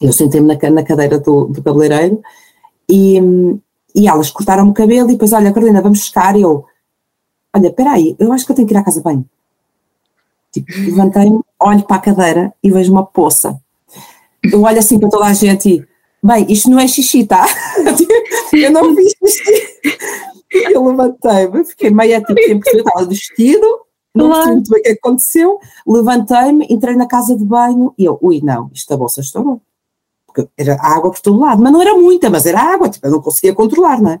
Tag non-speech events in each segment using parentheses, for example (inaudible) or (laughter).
Eu sentei-me na, na, cadeira do, do cabeleireiro e, e elas cortaram-me o cabelo e depois, olha, Carolina, vamos buscar. E eu, olha, espera aí, eu acho que eu tenho que ir à casa bem. Tipo, levantei-me, olho para a cadeira e vejo uma poça. Eu olho assim para toda a gente e, bem, isto não é xixi, tá? (laughs) eu não fiz xixi. Eu levantei-me, fiquei meio tipo, sempre que eu estava vestido, não percebi muito bem o que aconteceu, levantei-me, entrei na casa de banho e eu, ui, não, isto a bolsa estourou. Porque era água por todo lado, mas não era muita, mas era água, tipo, eu não conseguia controlar, não é?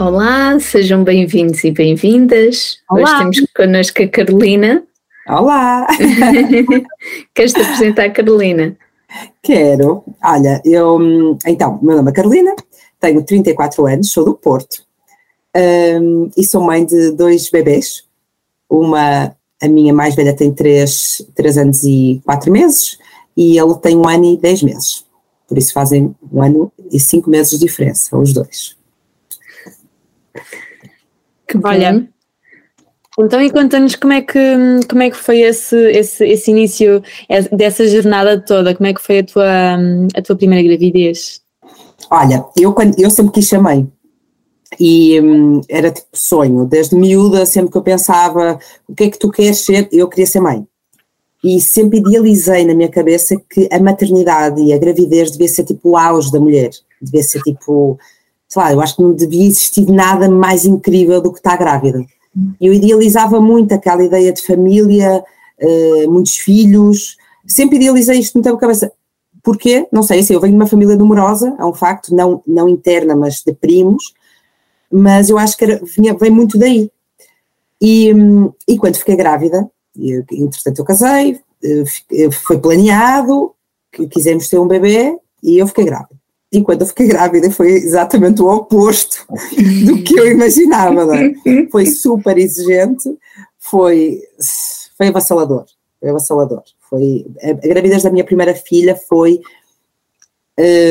Olá, sejam bem-vindos e bem-vindas. Hoje temos connosco a Carolina. Olá! (laughs) Queres te apresentar a Carolina? Quero. Olha, eu. Então, meu nome é Carolina, tenho 34 anos, sou do Porto um, e sou mãe de dois bebês. Uma, a minha mais velha tem 3, 3 anos e 4 meses e ele tem um ano e 10 meses. Por isso fazem um ano e 5 meses de diferença, os dois. Que Olha, então e conta-nos como é que como é que foi esse, esse, esse início dessa jornada toda, como é que foi a tua, a tua primeira gravidez? Olha, eu, quando, eu sempre quis ser mãe. E hum, era tipo sonho, desde miúda sempre que eu pensava o que é que tu queres ser, eu queria ser mãe. E sempre idealizei na minha cabeça que a maternidade e a gravidez devia ser tipo o auge da mulher, devia ser tipo sei lá, eu acho que não devia existir nada mais incrível do que estar grávida. Eu idealizava muito aquela ideia de família, uh, muitos filhos, sempre idealizei isto na minha cabeça. Porquê? Não sei, assim, eu venho de uma família numerosa, é um facto, não, não interna, mas de primos, mas eu acho que era, vinha, vem muito daí. E, e quando fiquei grávida, eu, entretanto eu casei, eh, foi planeado, quisemos ter um bebê e eu fiquei grávida e quando eu fiquei grávida foi exatamente o oposto do que eu imaginava. É? (laughs) Foi super exigente, foi, foi avassalador, foi avassalador. Foi, a, gravidez da minha primeira filha foi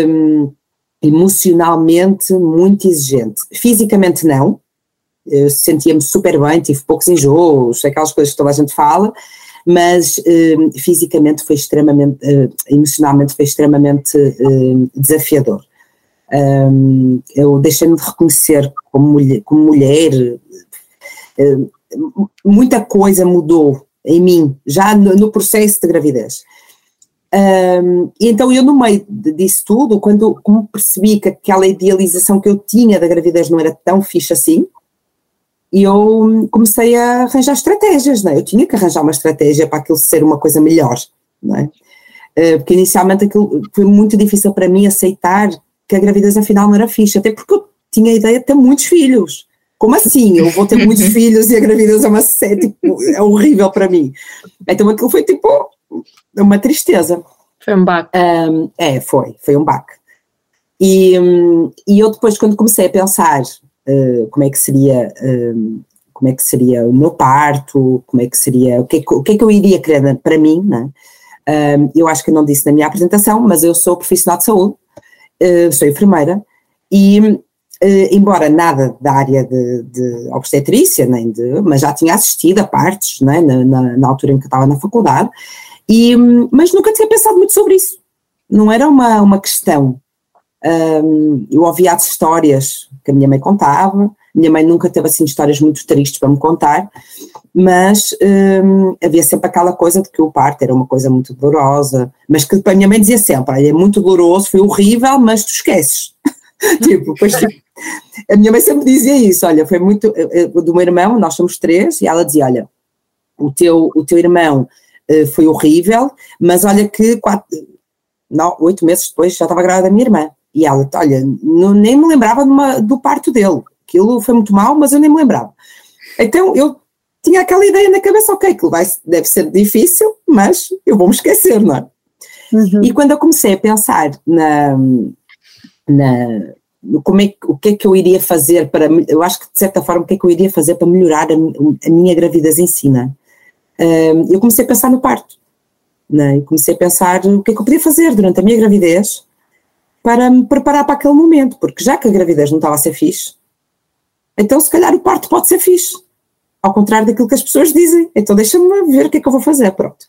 um, emocionalmente muito exigente. Fisicamente não, eu sentia-me super bem, tive poucos enjoos, aquelas coisas que toda a gente fala, mas uh, fisicamente foi extremamente, uh, emocionalmente foi extremamente uh, desafiador. Um, eu deixei-me de reconhecer como mulher, como mulher muita coisa mudou em mim, já no, no processo de gravidez. Um, e então eu no meio disso tudo, quando percebi que aquela idealização que eu tinha da gravidez não era tão fixe assim, e eu comecei a arranjar estratégias, não é? Eu tinha que arranjar uma estratégia para aquilo ser uma coisa melhor, não é? Eh, porque inicialmente aquilo foi muito difícil para mim aceitar que a gravidez afinal não era fixe, até porque eu tinha a ideia de ter muitos filhos. Como assim? Eu vou ter muitos (laughs) filhos e a gravidez é uma série, tipo, é horrível para mim. Então aquilo foi tipo uma tristeza. Foi um baque. Um, é, foi, foi um baque. E, um, e eu depois, quando comecei a pensar eh, como é que seria uh, como é que seria o meu parto, como é que seria, o que é que, o que, é que eu iria querer para mim, né? Uh, eu acho que não disse na minha apresentação, mas eu sou profissional de saúde, sou enfermeira e embora nada da área de, de, obstetrícia, nem de, mas já tinha assistido a partes, né, na, na, na altura em que estava na faculdade, e, mas nunca tinha pensado muito sobre isso. Não era uma, uma questão um, eu ouvia as histórias que a minha mãe contava, minha mãe nunca teve assim histórias muito tristes para me contar, mas um, havia sempre aquela coisa de que o parto era uma coisa muito dolorosa, mas que a minha mãe dizia sempre, é muito doloroso, foi horrível, mas tu esqueces. (laughs) tipo, pois, a minha mãe sempre dizia isso, olha, foi muito, eh, eh, do meu irmão, nós somos três, e ela dizia, olha, o teu, o teu irmão uh, foi horrível, mas olha que quatro, não, oito meses depois já estava grávida da minha irmã. E ela, olha, não, nem me lembrava uma, do parto dele. Aquilo foi muito mal, mas eu nem me lembrava. Então eu tinha aquela ideia na cabeça, ok, que vai, deve ser difícil, mas eu vou me esquecer, não é? Uhum. E quando eu comecei a pensar na, na como é, o que é que eu iria fazer para, eu acho que de certa forma, o que é que eu iria fazer para melhorar a, a minha gravidez em si, é? uh, eu comecei a pensar no parto, não é? comecei a pensar o que é que eu podia fazer durante a minha gravidez para me preparar para aquele momento, porque já que a gravidez não estava a ser fixe, então se calhar o parto pode ser fixe, ao contrário daquilo que as pessoas dizem, então deixa-me ver o que é que eu vou fazer, pronto.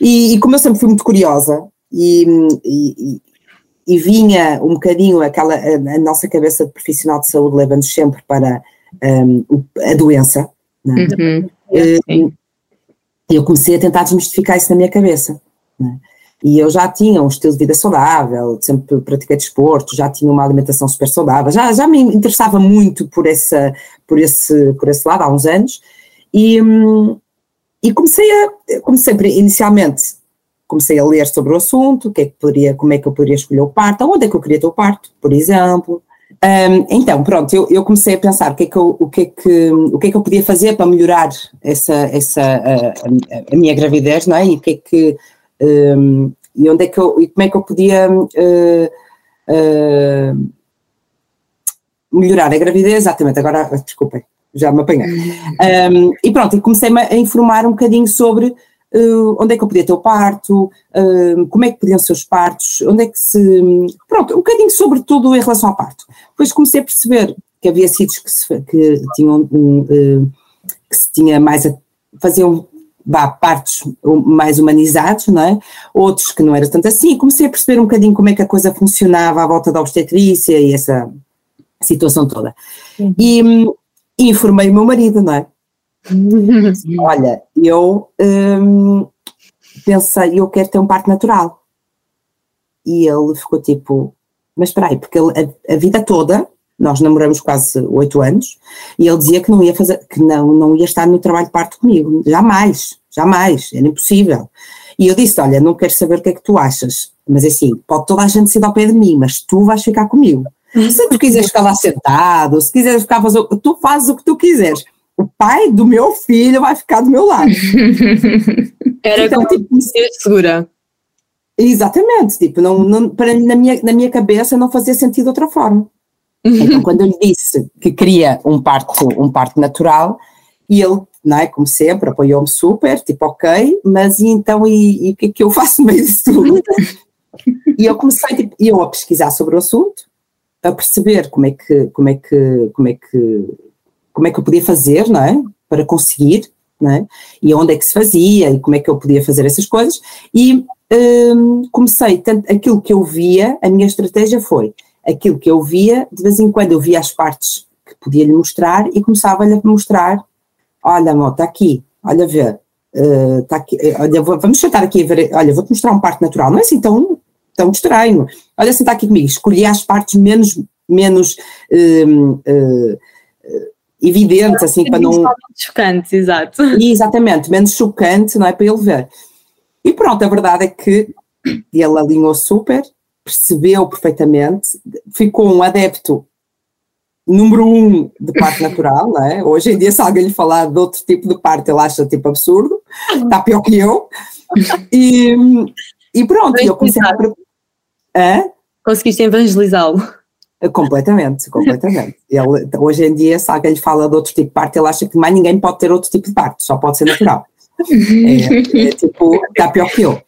E, e como eu sempre fui muito curiosa e, e, e vinha um bocadinho aquela, a, a, nossa cabeça de profissional de saúde leva-nos sempre para um, a doença, não é? Uhum. Uh, eu comecei a tentar desmistificar isso na minha cabeça, é? E eu já tinha um estilo de vida saudável, sempre pratiquei desporto, já tinha uma alimentação super saudável, já, já me interessava muito por, essa, por, esse, por esse lado há uns anos. E, e comecei a, como sempre, inicialmente, comecei a ler sobre o assunto, que é que poderia, como é que eu poderia escolher o parto, onde é que eu queria ter o parto, por exemplo. Um, então, pronto, eu, eu, comecei a pensar o que, é que eu, o, que é que, o que é que eu podia fazer para melhorar essa, essa, a, a, a minha gravidez, não é? E o que é que um, e onde é que eu, e como é que eu podia uh, uh, melhorar a gravidez, exatamente, agora, desculpem, já me apanhei. Um, e pronto, e comecei-me a informar um bocadinho sobre uh, onde é que eu podia ter o parto, uh, como é que podiam ser os partos, onde é que se. Pronto, um bocadinho sobre tudo em relação ao parto. Depois comecei a perceber que havia sítios que, se, que tinham um, uh, que se tinha mais a, faziam vá, partos mais humanizados, não é? Outros que não era tanto assim. Comecei a perceber um bocadinho como é que a coisa funcionava à volta da obstetrícia e essa situação toda. E, e, informei o meu marido, não é? (laughs) Olha, eu hum, pensei, eu quero ter um parto natural. E ele ficou tipo, mas espera aí, porque ele, a, a vida toda nós namoramos quase oito anos e ele dizia que não ia fazer, que não, não ia estar no trabalho de parto comigo, jamais, jamais, era impossível. E eu disse: Olha, não quero saber o que é que tu achas, mas assim, pode toda a gente ser ao pé de mim, mas tu vais ficar comigo. Se tu quiseres ficar lá sentado, se quiseres ficar fazer, tu fazes o que tu quiseres. O pai do meu filho vai ficar do meu lado. (laughs) Era então, como tipo, segura. Exatamente, tipo, não, não, para, na, minha, na minha cabeça não fazia sentido de outra forma. Então, quando eu lhe disse que queria um parto, um parto natural, e ele, não é, como sempre, apoiou-me super, tipo, ok, mas e então, e, e o que é que eu faço no meio disso tudo? e eu comecei, tipo, eu a pesquisar sobre o assunto, a perceber como é que, como é que, como é que, como é que eu podia fazer, não é, para conseguir, não é, e onde é que se fazia, e como é que eu podia fazer essas coisas, e hum, comecei, tanto, aquilo que eu via, a minha estratégia foi, aquilo que eu via, de vez em quando eu via as partes que podia lhe mostrar e começava-lhe a mostrar, olha amor, está aqui, olha ver, uh, está aqui, eh, olha, vamos sentar aqui a ver, olha, vou-te mostrar um parte natural, não é assim tão, tão estranho, olha, senta aqui comigo, escolhi as partes menos, menos uh, uh, evidentes, assim, para não... Chocantes, exato. Exatamente, menos chocante, não é, para ele ver. E pronto, a verdade é que ele alinhou super, percebeu perfeitamente, ficou um adepto número um de parte natural, não é? Hoje em dia, se alguém lhe falar de outro tipo de parte, ele acha tipo absurdo, está pior que eu. E, e pronto, eu comecei a. Hã? Conseguiste evangelizá-lo? Completamente, completamente. (laughs) Ele, hoje em dia, se alguém lhe fala de outro tipo de parte, ele acha que mais ninguém pode ter outro tipo de parte, só pode ser natural. É, é tipo, está pior que eu.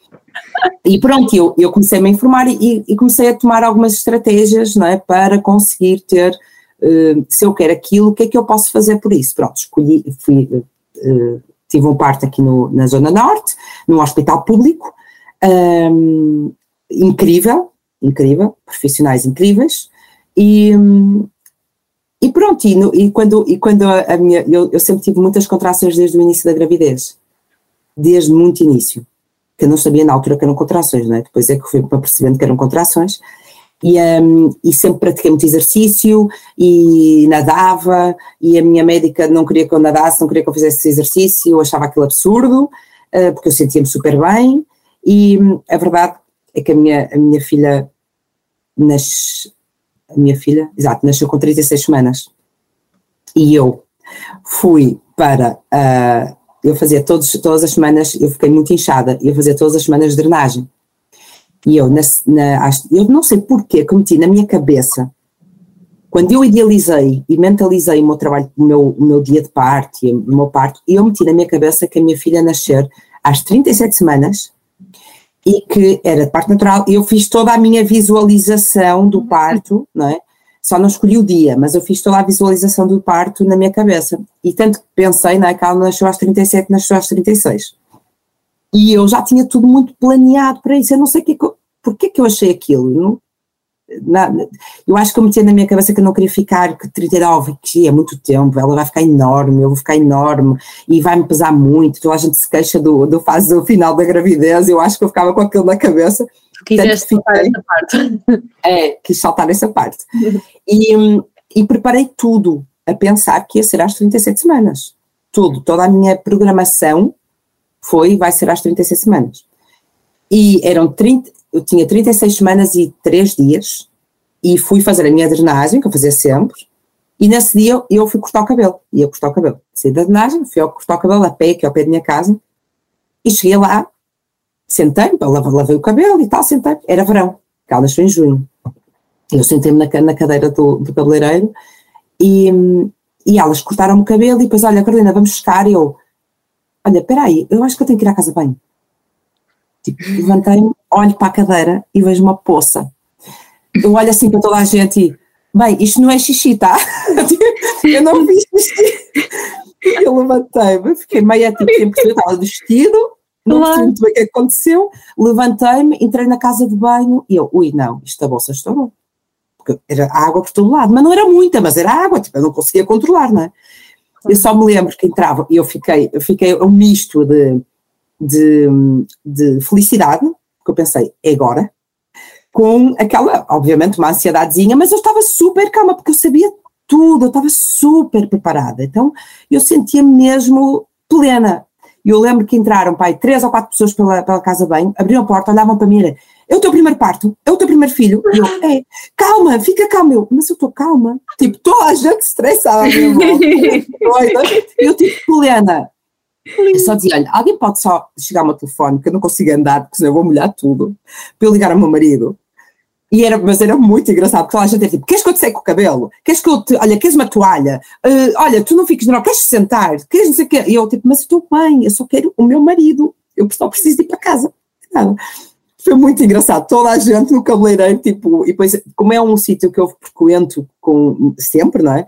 E pronto, eu, eu comecei a me informar e, e, comecei a tomar algumas estratégias não é, para conseguir ter, uh, se eu quero aquilo, o que é que eu posso fazer por isso? Pronto, escolhi, fui, uh, tive um parto aqui no, na Zona Norte, num hospital público, um, incrível, incrível, profissionais incríveis, e, e pronto, e, no, e, quando, e quando a minha, eu, eu sempre tive muitas contrações desde o início da gravidez, desde muito início que eu não sabia na altura que eram contrações, não é? Depois é que fui percebendo que eram contrações. E, um, e sempre pratiquei muito exercício e nadava e a minha médica não queria que eu nadasse, não queria que eu fizesse exercício, eu achava aquilo absurdo, uh, porque eu sentia-me super bem e um, a verdade é que a minha, a minha filha nas, a minha filha, exato, nasceu com 36 semanas e eu fui para. Uh, eu fazia todos, todas as semanas, eu fiquei muito inchada, eu fazia todas as semanas drenagem. E eu, na, na, eu não sei porquê que meti na minha cabeça, quando eu idealizei e mentalizei o meu trabalho, o meu, o meu dia de parto o meu parto, eu meti na minha cabeça que a minha filha nascer às 37 semanas e que era de parto natural, eu fiz toda a minha visualização do parto, não é? Só não escolhi o dia, mas eu fiz toda a visualização do parto na minha cabeça. E tanto que pensei, não é? Que ela nasceu às 37, nasceu às 36. E eu já tinha tudo muito planeado para isso. Eu não sei que, porque que eu achei aquilo. Não, nada, eu acho que eu meti na minha cabeça que eu não queria ficar, que 39, que é muito tempo, ela vai ficar enorme, eu vou ficar enorme e vai-me pesar muito. Toda a gente se queixa do, do fase do final da gravidez. Eu acho que eu ficava com aquilo na cabeça. Quiseste saltar essa parte. (laughs) É, quis saltar essa parte. E, e preparei tudo a pensar que ia ser às 37 semanas. Tudo, toda a minha programação foi, vai ser às 36 semanas. E eram 30, eu tinha 36 semanas e 3 dias e fui fazer a minha drenagem, que eu fazia sempre, e nesse dia eu fui cortar o cabelo, ia cortar o cabelo. Saí da drenagem, fui ao cortar o cabelo a pé, que é ao pé da minha casa, e cheguei lá, sentei-me, lavei o cabelo e tal, sentei era verão, que ela em junho. Eu sentei-me na, na, cadeira do, do cabeleireiro e, e elas cortaram-me o cabelo e depois, olha, Carolina, vamos buscar. E eu, olha, peraí, eu acho que eu tenho que ir à casa bem. Tipo, levantei-me, olho para a cadeira e vejo uma poça. Eu olho assim para toda a gente e, bem, isto não é xixi, tá? (laughs) eu não fiz xixi. Eu levantei-me, fiquei meio tipo, sem perceber, estava vestido, não percebi muito bem o que aconteceu, levantei-me, entrei na casa de banho e eu, ui, não, isto a bolsa estourou. Porque era água por todo lado, mas não era muita, mas era água, tipo, eu não conseguia controlar, não é? Eu só me lembro que entrava e eu fiquei, eu fiquei um misto de de, de felicidade, porque eu pensei, é agora, com aquela, obviamente, uma ansiedadezinha, mas eu estava super calma, porque eu sabia tudo, eu estava super preparada. Então, eu sentia mesmo plena. E eu lembro que entraram, pai, três ou quatro pessoas pela, pela casa bem, abriram a porta, olhavam para mim e é o teu primeiro parto, é o teu primeiro filho. E eu, é, calma, fica calma. Eu, mas eu estou calma. Tipo, toda a gente estressada volta. (laughs) eu, tipo, plena. Eu só dizia, olha, alguém pode só chegar ao meu telefone, porque eu não consigo andar, porque senão eu vou molhar tudo, para eu ligar ao meu marido. E era, mas era muito engraçado, porque lá a gente era tipo, queres que eu te seque o cabelo? Queres que eu te, olha, queres uma toalha? Uh, olha, tu não fiques, não, queres sentar? Queres não sei o quê? E eu tipo, mas estou bem, eu só quero o meu marido, eu só preciso ir para casa. Nada. Foi muito engraçado, toda a gente no cabeleireiro, tipo, e depois, como é um sítio que eu frequento com, sempre, não é?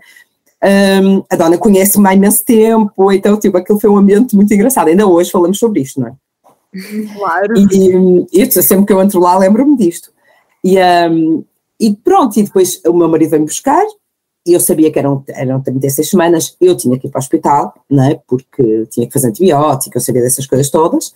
Um, a dona conhece-me há imenso tempo, então tipo, aquilo foi um ambiente muito engraçado. Ainda hoje falamos sobre isto, não é? (laughs) Claro. E, e sempre que eu entro lá lembro-me disto. E, um, e pronto, e depois o meu marido veio-me buscar, e eu sabia que eram, eram 36 semanas, eu tinha que ir para o hospital, não é? Porque tinha que fazer antibiótico, eu sabia dessas coisas todas,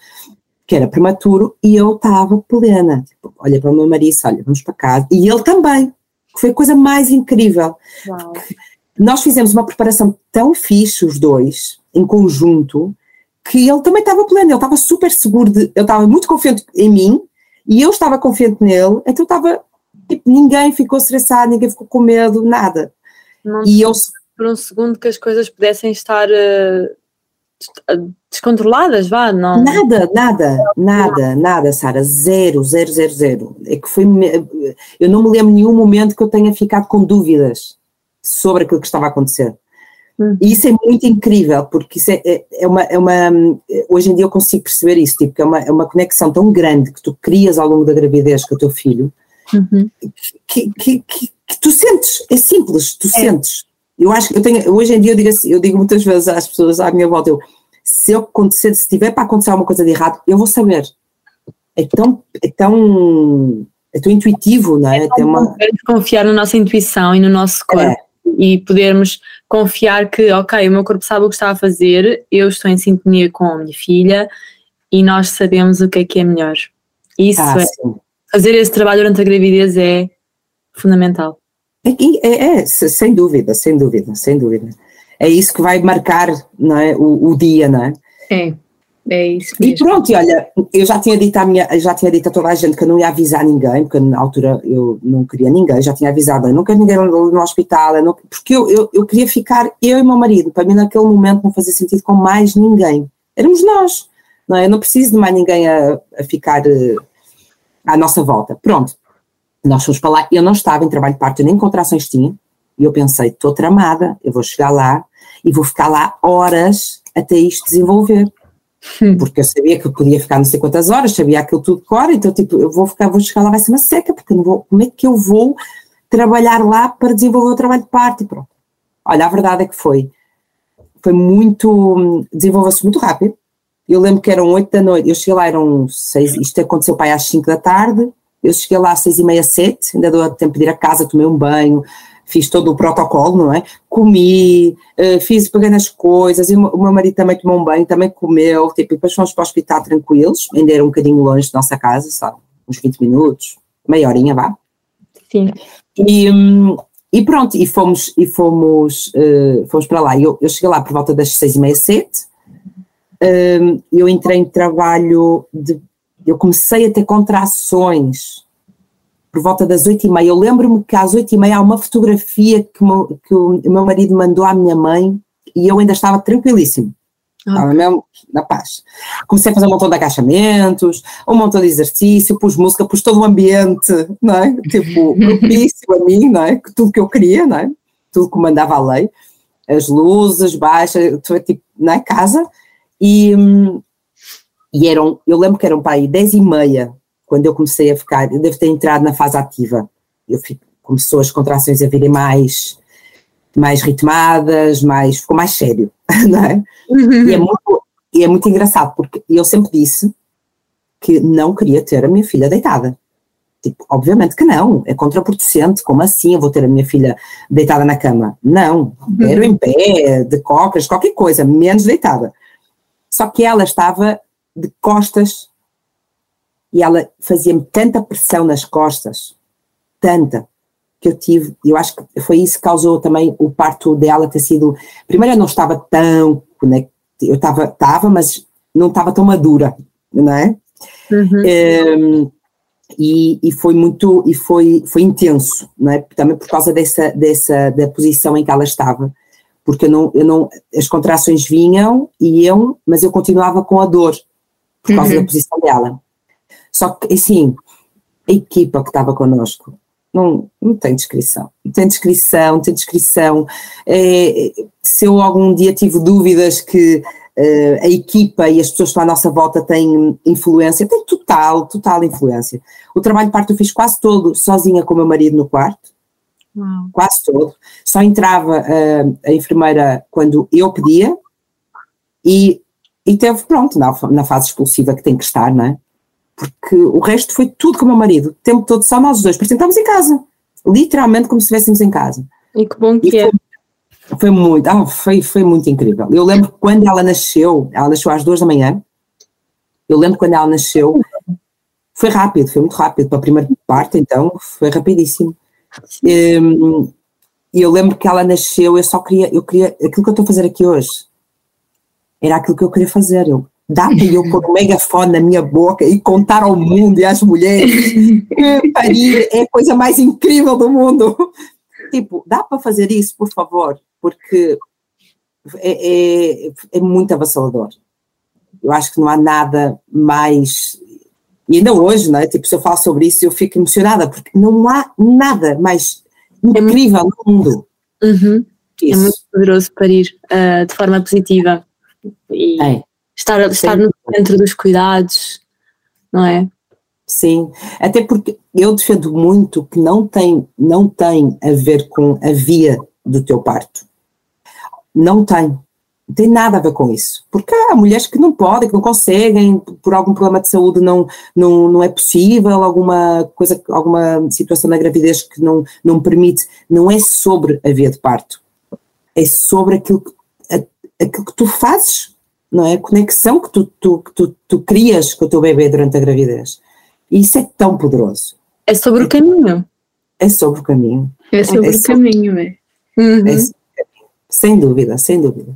que era prematuro, e eu estava plena. Tipo, olha para o meu marido, olha, vamos para casa. E ele também, que foi a coisa mais incrível. Uau. Porque, nós fizemos uma preparação tão fixe, os dois, em conjunto, que ele também estava pleno, ele estava super seguro, de, ele estava muito confiante em mim e eu estava confiante nele, então estava, tipo, ninguém ficou estressado, ninguém ficou com medo, nada. Não e eu por um segundo que as coisas pudessem estar uh, descontroladas, vá, não? Nada, nada, nada, nada, Sara, zero, zero, zero, zero. É que foi, eu não me lembro nenhum momento que eu tenha ficado com dúvidas sobre aquilo que estava a acontecer. Uhum. E isso é muito incrível, porque isso é, é, é, uma, é uma. Hoje em dia eu consigo perceber isso, tipo, que é uma, é uma conexão tão grande que tu crias ao longo da gravidez com o teu filho, uhum. que, que, que, que, tu sentes, é simples, tu é. sentes. Eu acho que eu tenho, hoje em dia eu digo, assim, eu digo muitas vezes às pessoas à minha volta, eu, se eu acontecer, se tiver para acontecer alguma coisa de errado, eu vou saber. É tão, é tão, é tão intuitivo, não é? é tão uma... confiar na nossa intuição e no nosso corpo. É e podermos confiar que, ok, o meu corpo sabe o que está a fazer, eu estou em sintonia com a minha filha e nós sabemos o que é que é melhor. Isso ah, é, sim. fazer esse trabalho durante a gravidez é fundamental. É, é, é, sem dúvida, sem dúvida, sem dúvida. É isso que vai marcar não é, o, o dia, não é? É. É isso mesmo. E pronto, e olha, eu já tinha dito à minha, já tinha dito a toda a gente que eu não ia avisar ninguém, porque na altura eu não queria ninguém, já tinha avisado, eu não quero ninguém no, no hospital, eu não, porque eu, eu, eu queria ficar eu e meu marido, para mim naquele momento não fazia sentido com mais ninguém, éramos nós, não é? Eu não preciso de mais ninguém a, a ficar uh, à nossa volta. Pronto, nós fomos para lá, eu não estava em trabalho de parto, nem contrações tinha, e eu pensei, estou tramada, eu vou chegar lá e vou ficar lá horas até isto desenvolver porque eu sabia que eu podia ficar não sei quantas horas, sabia aquilo tudo de cor, então tipo, eu vou ficar, vou chegar lá, vai ser uma seca, porque não vou, como é que eu vou trabalhar lá para desenvolver o trabalho de parte? Pronto. Olha, a verdade é que foi, foi muito, desenvolveu-se muito rápido, eu lembro que eram oito da noite, eu cheguei lá, eram seis, isto aconteceu para aí às cinco da tarde, eu cheguei lá às seis e meia, sete, ainda deu tempo de ir a casa, tomei um banho, fiz todo o protocolo, não é? Comi, uh, fiz pequenas coisas, e o meu marido também tomou um banho, também comeu, tipo, e depois fomos para o hospital tranquilos, ainda era um bocadinho longe da nossa casa, sabe? Uns 20 minutos, meia horinha, vá. Sim. E, um, e pronto, e fomos, e fomos, uh, fomos para lá. Eu, eu cheguei lá por volta das seis e meia, sete. Um, eu entrei em trabalho de. Eu comecei a ter contrações por volta das oito e meia. Eu lembro-me que às oito e meia há uma fotografia que, meu, que o meu marido mandou à minha mãe e eu ainda estava tranquilíssimo. Okay. Estava mesmo na paz. Comecei a fazer um montão de agachamentos, um montão de exercício, pus música, pus todo o ambiente, não é? Tipo, (laughs) propício a mim, não é? Tudo que eu queria, não é? Tudo que mandava a lei. As luzes baixas, tipo, na é? casa. E, hum, e eram, eu lembro que eram para aí dez e meia quando eu comecei a ficar, eu devo ter entrado na fase ativa, eu fico, começou as contrações a virem mais, mais ritmadas, mais, ficou mais sério, (laughs) não é? Uhum. E, é muito, e é muito engraçado, porque eu sempre disse que não queria ter a minha filha deitada. Tipo, obviamente que não, é contraproducente, como assim eu vou ter a minha filha deitada na cama? Não, quero uhum. em pé, de cócoras, qualquer coisa, menos deitada. Só que ela estava de costas e ela fazia-me tanta pressão nas costas, tanta, que eu tive, eu acho que foi isso que causou também o parto dela ter sido, primeiro eu não estava tão, né, eu estava, estava, mas não estava tão madura, não é? Uhum. Um, e, e, foi muito, e foi, foi intenso, não é? Também por causa dessa, dessa, da posição em que ela estava, porque eu não, eu não, as contrações vinham e iam, mas eu continuava com a dor, por causa uhum. da posição dela. Só que, assim, a equipa que estava connosco não, não tem descrição. Não tem descrição, não tem descrição. É, se eu algum dia tive dúvidas que uh, a equipa e as pessoas que estão à nossa volta têm influência, tem total, total influência. O trabalho de parto eu fiz quase todo sozinha com o meu marido no quarto. Uau. Quase todo. Só entrava uh, a enfermeira quando eu pedia e, e teve, pronto, na, na fase expulsiva que tem que estar, não é? Porque o resto foi tudo com o meu marido, o tempo todo só nós os dois, parecia estávamos em casa, literalmente como se estivéssemos em casa. E que bom que e é. Foi, foi muito, ah, foi, foi muito incrível. Eu lembro quando ela nasceu, ela nasceu às duas da manhã, eu lembro quando ela nasceu, foi rápido, foi muito rápido, para a primeira parte então, foi rapidíssimo. Hum, e eu lembro que ela nasceu, eu só queria, eu queria, aquilo que eu estou a fazer aqui hoje, era aquilo que eu queria fazer, eu Dá para eu pôr um megafone na minha boca e contar ao mundo e às mulheres que parir é a coisa mais incrível do mundo. Tipo, dá para fazer isso, por favor, porque é, é, é muito avassalador. Eu acho que não há nada mais. E ainda hoje, não é? Tipo, se eu falo sobre isso, eu fico emocionada, porque não há nada mais incrível no mundo. Uhum. É muito poderoso parir uh, de forma positiva. E é estar, estar no centro dos cuidados, não é? Sim, até porque eu defendo muito que não tem, não tem a ver com a via do teu parto. Não tem. Não tem nada a ver com isso. Porque há mulheres que não podem, que não conseguem, por algum problema de saúde não, não, não é possível, alguma coisa, alguma situação na gravidez que não, não permite. Não é sobre a via de parto. É sobre aquilo que, aquilo que tu fazes não é? A conexão que tu, tu, tu, tu crias com o teu bebê durante a gravidez. E isso é tão poderoso. É sobre o caminho. É sobre o caminho. É sobre é o sobre, caminho, é. Uhum. é. Sem dúvida, sem dúvida.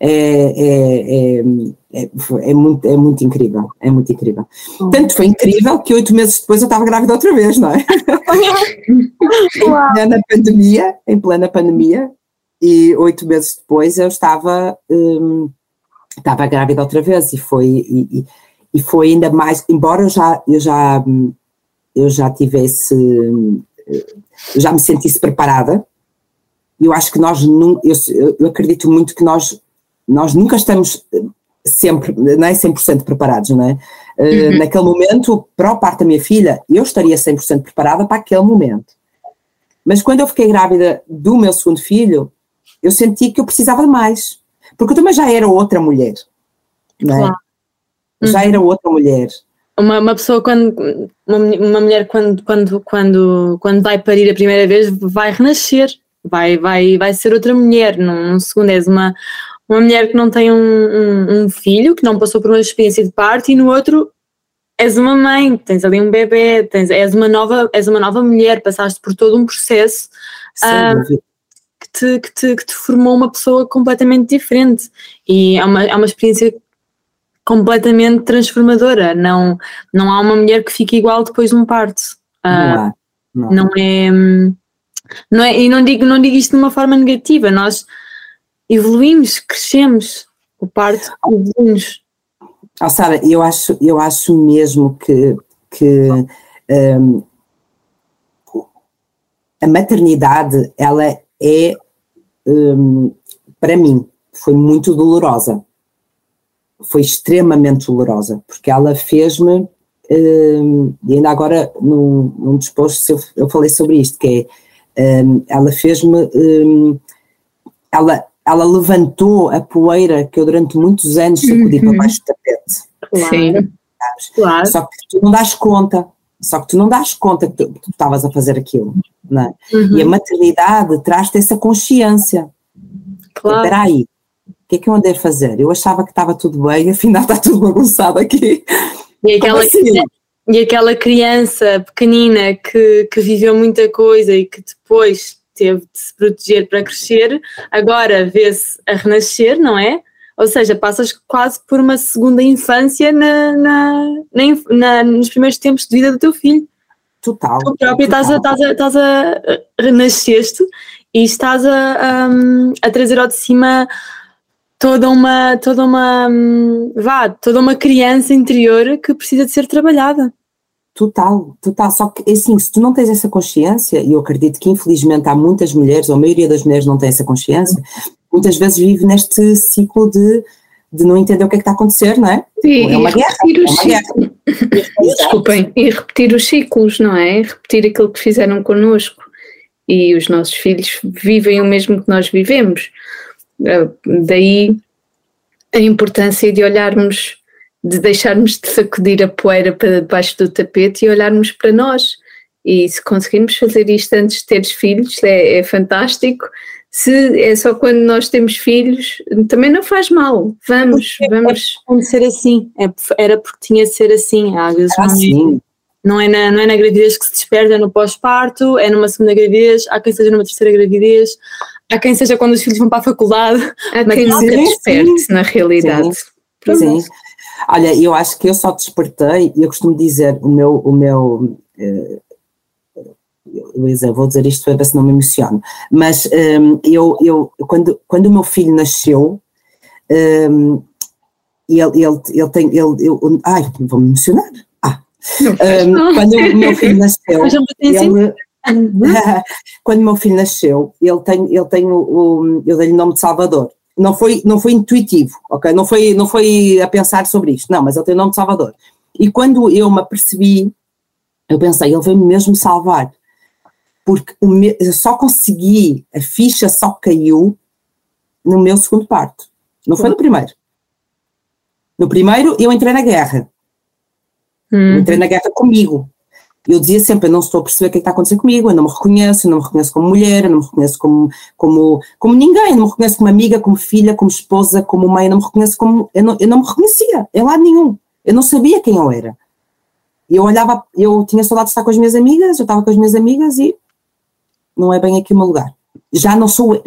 é, é, é, é, é muito, é muito incrível, é muito incrível. Tanto foi incrível que oito meses depois eu estava grávida outra vez, não é? (laughs) em plena pandemia, em plena pandemia, e oito meses depois eu estava, hum, estava grávida outra vez e foi, e, e, foi ainda mais, embora eu já, eu já, eu já tivesse, eu já me sentisse preparada, eu acho que nós, eu, eu acredito muito que nós, nós nunca estamos sempre, não é 100% preparados, não é? Eh, uhum. Naquele momento, para o parto da minha filha, eu estaria 100% preparada para aquele momento. Mas quando eu fiquei grávida do meu segundo filho, eu senti que eu precisava de mais. Porque eu também já era outra mulher, não é? Claro. Já uhum. era outra mulher. Uma, uma pessoa quando uma, uma mulher quando, quando, quando, quando vai parir a primeira vez vai renascer vai, vai, vai ser outra mulher. Num, segundo és uma, uma mulher que não tem um, um, um, filho, que não passou por uma experiência de parto, e no outro és uma mãe, tens ali um bebê, tens, és, uma nova, és uma nova mulher, passaste por todo um processo te, que, te, que te formou uma pessoa completamente diferente. E é uma, é uma experiência completamente transformadora. Não, não há uma mulher que fique igual depois de um parto. Uh, não, não. não é. Não é, e não digo, não digo isto de uma forma negativa, nós evoluímos, crescemos, o parto evoluímos. Oh, Sara, eu acho, eu acho mesmo que, que um, a maternidade, ela é, um, para mim, foi muito dolorosa. Foi extremamente dolorosa, porque ela fez-me, um, e ainda agora num, num disposto eu, eu falei sobre isto, que é um, ela fez-me. Um, ela, ela levantou a poeira que eu durante muitos anos sacudi uhum. para baixo do tapete. Claro. Sim. Claro. Só que tu não das conta. Só que tu não das conta que tu, estavas a fazer aquilo. Não é? uhum. E a maternidade traz-te essa consciência. Claro. Espera aí, o que é que eu andei a fazer? Eu achava que estava tudo bem, (laughs) afinal está tudo bagunçado aqui. E aquela, assim? E aquela criança pequenina que, que viveu muita coisa e que depois teve de se proteger para crescer, agora vê-se a renascer, não é? Ou seja, passas quase por uma segunda infância na, na, na, nos primeiros tempos de vida do teu filho. Total. Tu próprio estás a, estás a, estás a renasceste e estás a, a, a trazer ao de cima toda uma, toda uma, hum, vá, toda uma criança interior que precisa de ser trabalhada. Total, total. Só que, assim, se tu não tens essa consciência, e eu acredito que infelizmente há muitas mulheres, ou a maioria das mulheres não tem essa consciência, muitas vezes vive neste ciclo de, de não entender o que é que está a acontecer, não é? Sim, é uma guerra. É uma guerra. Desculpem, e repetir os ciclos, não é? Repetir aquilo que fizeram connosco. E os nossos filhos vivem o mesmo que nós vivemos. Eh, daí a importância de olharmos, de deixarmos de sacudir a poeira para debaixo do tapete e olharmos para nós. E se conseguirmos fazer isto antes de teres filhos, é, é fantástico. Se é só quando nós temos filhos, também não faz mal. Vamos, é, vamos. É ser assim, é, era porque tinha de ser assim. Às vezes ah, não, é, não, é na, não é na gravidez que se desperta, é no pós-parto, é numa segunda gravidez, há quem seja numa terceira gravidez, Há quem seja quando os filhos vão para a faculdade. Há quem nunca desperte, na realidade. Sim. sim. Olha, eu acho que eu só despertei, e eu costumo dizer, o meu, o meu uh, Luísa, vou dizer isto para ver se não me emociono, mas um, eu, eu quando, quando o meu filho nasceu, um, ele, ele, ele tem, ele, eu, ai, vou-me emocionar, ah, um, quando o meu filho nasceu, ele, (laughs) Quando meu filho nasceu, ele tem, ele tem o, o eu dei-lhe o nome de Salvador. Não foi, não foi intuitivo, ok? Não foi, não foi a pensar sobre isto, não, mas ele tem o nome de Salvador. E quando eu me apercebi, eu pensei, ele veio-me mesmo salvar. Porque me, eu só consegui, a ficha só caiu no meu segundo parto. Não foi no primeiro. No primeiro, eu entrei na guerra. Hum. Entrei na guerra comigo eu dizia sempre, eu não estou a perceber o que, é que está acontecendo comigo, eu não me reconheço, eu não me reconheço como mulher, eu não me reconheço como, como, como ninguém, eu não me reconheço como amiga, como filha, como esposa, como mãe, eu não me reconheço como, eu não, eu não me reconhecia, em lado nenhum, eu não sabia quem eu era. Eu olhava, eu tinha saudade de estar com as minhas amigas, eu estava com as minhas amigas e não é bem aqui o meu lugar. Já não sou,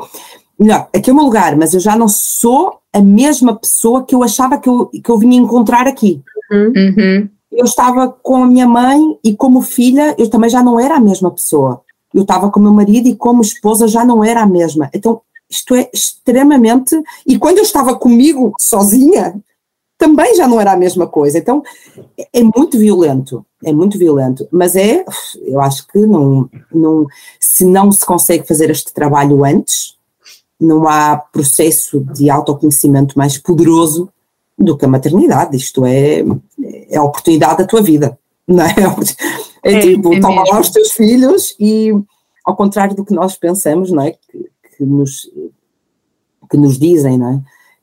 Melhor, aqui é o meu lugar, mas eu já não sou a mesma pessoa que eu achava que eu, que eu vinha encontrar aqui. Uhum. Eu estava com a minha mãe e como filha, eu também já não era a mesma pessoa. Eu estava com o meu marido e como esposa já não era a mesma. Então, isto é extremamente. E quando eu estava comigo sozinha, também já não era a mesma coisa. Então, é muito violento, é muito violento. Mas é, eu acho que não, não, se não se consegue fazer este trabalho antes, não há processo de autoconhecimento mais poderoso do que a maternidade. Isto é, é a oportunidade da tua vida, não é? É, é tipo, é toma lá os teus filhos e, ao contrário do que nós pensamos, não é? Que, que, nos, que nos dizem, não é?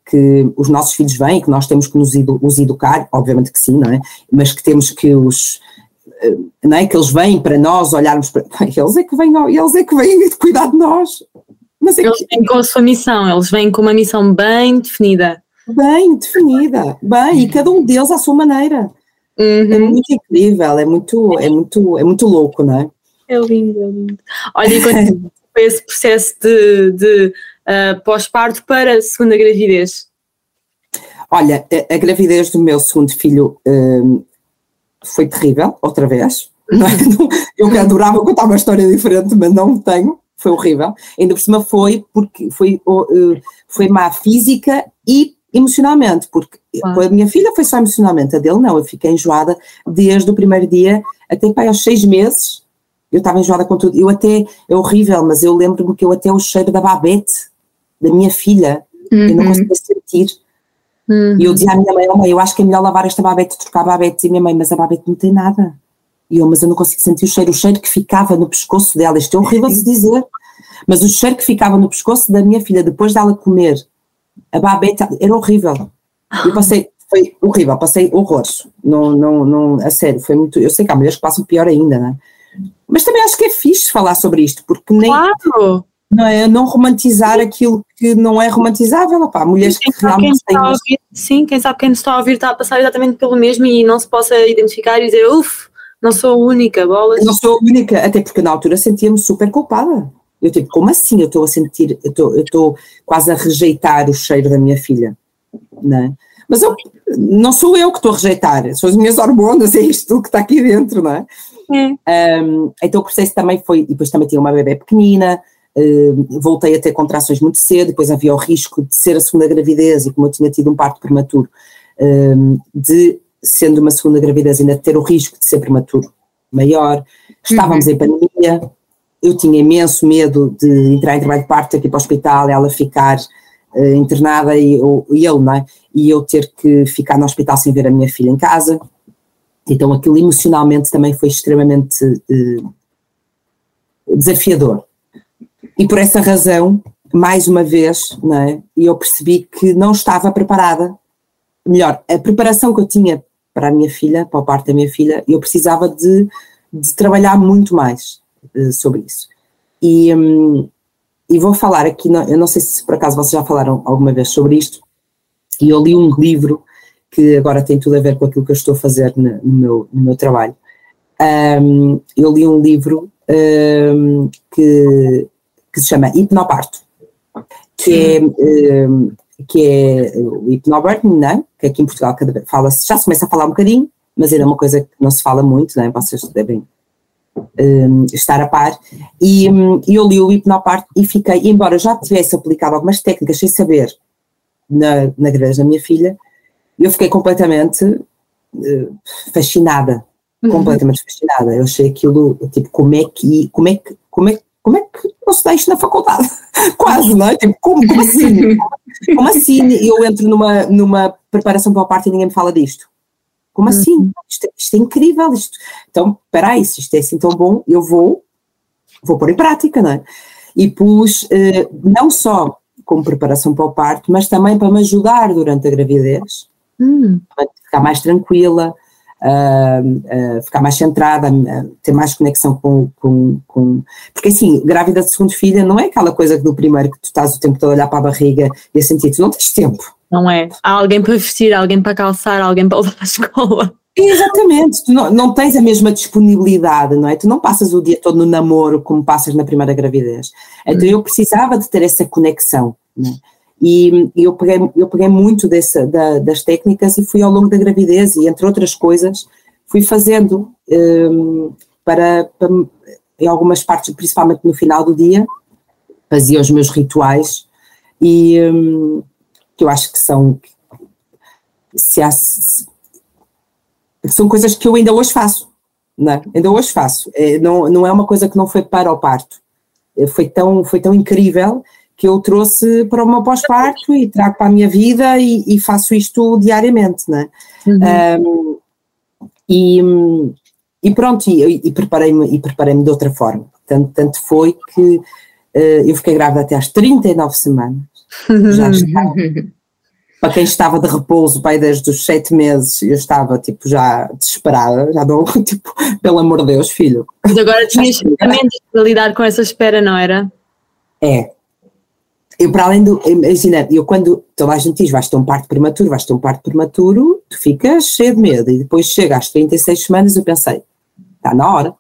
Que os nossos filhos vêm, que nós temos que nos edu os educar, obviamente que sim, não é? Mas que temos que os eh, não é que eles vêm para nós olharmos para (laughs) eles é que vêm eles é que vêm cuidar de nós mas é eles que... vêm com a sua missão, eles vêm com uma missão bem definida. Bem definida, bem, e cada um deles à sua maneira. Uhum. É muito incrível, é muito, é muito, é muito louco, não é? É lindo, é lindo. Olha, e quando (laughs) foi esse processo de, de uh, pós-parto para a segunda gravidez? Olha, a, a, gravidez do meu segundo filho um, foi terrível, outra vez. É? (laughs) Eu adorava contar uma história diferente, mas não tenho foi horrível. Ainda por cima foi porque foi, uh, foi má física e emocionalmente, porque a minha filha foi só emocionalmente, a dele não, eu fiquei enjoada desde o primeiro dia até pai, aos seis meses, eu estava enjoada com tudo, eu até, é horrível, mas eu lembro-me que eu até o cheiro da babete, da minha filha, uhum. eu não uhum. conseguia sentir, uhum. e eu dizia à minha mãe, oh, mãe, eu acho que é melhor lavar esta babete, trocar a babete, e minha mãe, mas a babete não tem nada, e eu, mas eu não consigo sentir o cheiro, o cheiro que ficava no pescoço dela, isto é horrível de se dizer, mas o cheiro que ficava no pescoço da minha filha depois dela comer a babeta era horrível. Eu passei, foi horrível, passei horrores. Não, não, não, a sério, foi muito. Eu sei que há mulheres que passam pior ainda, não é? Mas também acho que é fixe falar sobre isto, porque nem. Claro! Não é? Não romantizar aquilo que não é romantizável. Opá, mulheres que realmente têm. Ouvir, sim, quem sabe quem está a ouvir está a passar exatamente pelo mesmo e não se possa identificar e dizer, uff, não sou a única, bolas. Não sou a única, até porque na altura sentia-me super culpada. Eu tipo, como assim eu estou a sentir, eu estou quase a rejeitar o cheiro da minha filha, não é? Mas eu, não sou eu que estou a rejeitar, são as minhas hormonas, é isto que está aqui dentro, não é? é. Um, então o processo também foi, e depois também tinha uma bebê pequenina, um, voltei a ter contrações muito cedo, depois havia o risco de ser a segunda gravidez, e como eu tinha tido um parto prematuro, um, de sendo uma segunda gravidez, ainda ter o risco de ser prematuro maior. Estávamos uhum. em pandemia, eu tinha imenso medo de entrar em trabalho de parto aqui para o hospital, ela ficar uh, internada e, ou, e eu, não é? E eu ter que ficar no hospital sem ver a minha filha em casa. Então aquilo emocionalmente também foi extremamente uh, desafiador. E por essa razão, mais uma vez, não é? eu percebi que não estava preparada. Melhor, a preparação que eu tinha para a minha filha, para a parte da minha filha, eu precisava de, de trabalhar muito mais uh, sobre isso. E, um, e vou falar aqui, não, eu não sei se por acaso vocês já falaram alguma vez sobre isto, e eu li um livro que agora tem tudo a ver com aquilo que eu estou a fazer no, no meu, no meu trabalho. Um, eu li um livro um, que, que se chama Hipnoparto, que é, um, que é o hipnoburning, né? que aqui em Portugal fala já se começa a falar um bocadinho, mas ainda é uma coisa que não se fala muito, né? vocês devem um, estar a par, e um, eu li o hipnoparte e fiquei, embora já tivesse aplicado algumas técnicas sem saber na, na gravidez da minha filha, eu fiquei completamente uh, fascinada, uhum. completamente fascinada, eu achei aquilo, tipo, como é que, como é que, como é, como é que não se dá isto na faculdade? (laughs) Quase, não é? Tipo, como, como assim? Como assim eu entro numa, numa preparação para o parto e ninguém me fala disto? Como assim? Uhum. Isto, isto, é incrível. Isto. Então, espera se isto é assim tão bom, eu vou, vou pôr em prática, não é? E pus, eh, não só como preparação para o parto, mas também para me ajudar durante a gravidez, uhum. para ficar mais tranquila, uh, uh, ficar mais centrada, uh, ter mais conexão com, com, com, Porque assim, grávida de segundo filho não é aquela coisa do primeiro que tu estás o tempo todo a olhar para a barriga e a sentir, tu não tens tempo. Não é? Há alguém para vestir, alguém para calçar, alguém para levar à escola. Exatamente, tu não, não tens a mesma disponibilidade, não é? Tu não passas o dia todo no namoro como passas na primeira gravidez. Então eu precisava de ter essa conexão, é? E eu peguei, eu peguei muito dessa, da, das técnicas e fui ao longo da gravidez e, entre outras coisas, fui fazendo um, para, para, em algumas partes, principalmente no final do dia, fazia os meus rituais e um, que eu acho que são se há, se, são coisas que eu ainda hoje faço, não é? ainda hoje faço, é, não, não é uma coisa que não foi para o parto, é, foi tão, foi tão incrível que eu trouxe para o meu pós-parto e trago para a minha vida e, e faço isto diariamente, não é? Uhum. Um, e, e pronto, e, e preparei-me preparei-me de outra forma. Tanto, tanto foi que uh, eu fiquei grávida até às 39 semanas. Já estava. para quem estava de repouso, pai, desde os sete meses, eu estava, tipo, já desesperada, já dou, (laughs) tipo, pelo amor de Deus, filho. Mas agora tinhas ferramentas para lidar com essa espera, não era? É, eu, para além do. Imagina, eu quando toda a gente diz vais ter um parto prematuro, vais ter um parto prematuro, tu ficas cheio de medo. E depois chega às 36 semanas, eu pensei, está na hora,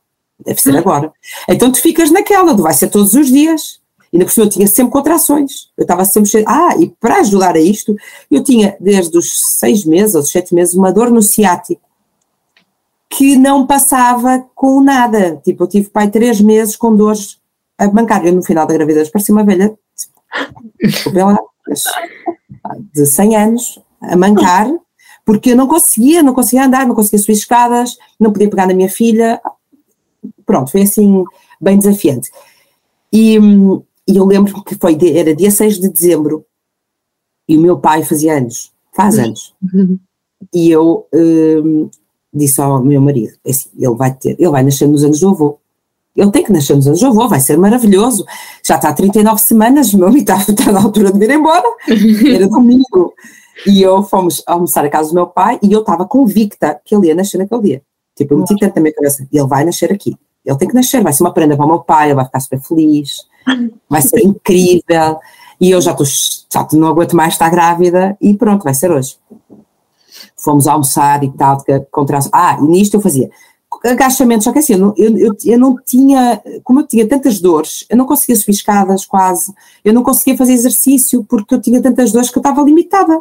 deve ser agora. (laughs) Então tu ficas naquela, vai ser todos os dias. E ainda por cima eu tinha sempre contrações. Eu estava sempre cheio. Ah, e para ajudar a isto, eu tinha desde os seis meses ou sete meses uma dor no ciático que não passava com nada. Tipo, eu tive pai três meses com dores a bancar. Eu no final da gravidez parecia uma velha de 100 anos, a mancar, porque eu não conseguia, não conseguia andar, não conseguia subir escadas, não podia pegar na minha filha. Pronto, foi assim bem desafiante. E, e eu lembro que foi, era dia 6 de dezembro, e o meu pai fazia anos, faz anos. E eu um, disse ao meu marido, é assim, ele vai ter, ele vai nascer nos anos do avô. Ele tem que nascer nos anos do avô, vai ser maravilhoso. Já está há 39 semanas, meu amigo (laughs) está, está na altura de vir embora. (laughs) Era domingo. E eu fomos almoçar a casa do meu pai e eu estava convicta que ele ia nascer naquele dia. Tipo, eu meti tanto na minha cabeça, ele vai nascer aqui. Ele tem que nascer, vai ser uma prenda para o meu pai, ele vai ficar super feliz, vai ser incrível. E eu já estou, já não aguento mais estar grávida e pronto, vai ser hoje. Fomos almoçar e tal, contra Ah, e nisto eu fazia agachamento, só que assim, eu não, eu, eu, não tinha, como eu tinha tantas dores, eu não conseguia subir escadas quase, eu não conseguia fazer exercício porque eu tinha tantas dores que eu estava limitada.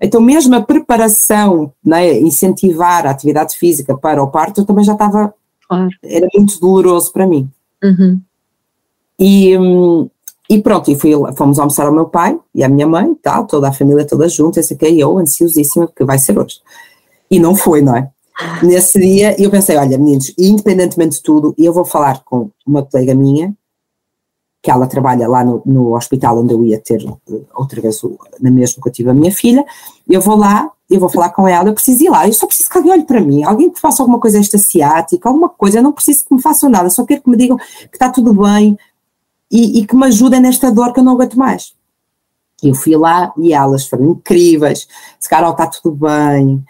Então mesmo a preparação, né, incentivar a atividade física para o parto, eu também já estava, era muito doloroso para mim. Uhum. E, e pronto, e fui, fomos almoçar ao meu pai e à minha mãe, tal, toda a família toda junta, esse aqui, eu ansiosíssima, porque vai ser hoje. E não foi, não é? Nesse dia eu pensei, olha meninos, independentemente de tudo, eu vou falar com uma colega minha, que ela trabalha lá no, no hospital onde eu ia ter outra vez na mesma que eu tive a minha filha, eu vou lá, eu vou falar com ela, eu preciso ir lá, eu só preciso que alguém olhe para mim, alguém que faça alguma coisa esta ciática, alguma coisa, eu não preciso que me façam nada, só quero que me digam que está tudo bem e, e que me ajudem nesta dor que eu não aguento mais. Eu fui lá e elas foram incríveis, disse, Carol, está tudo bem,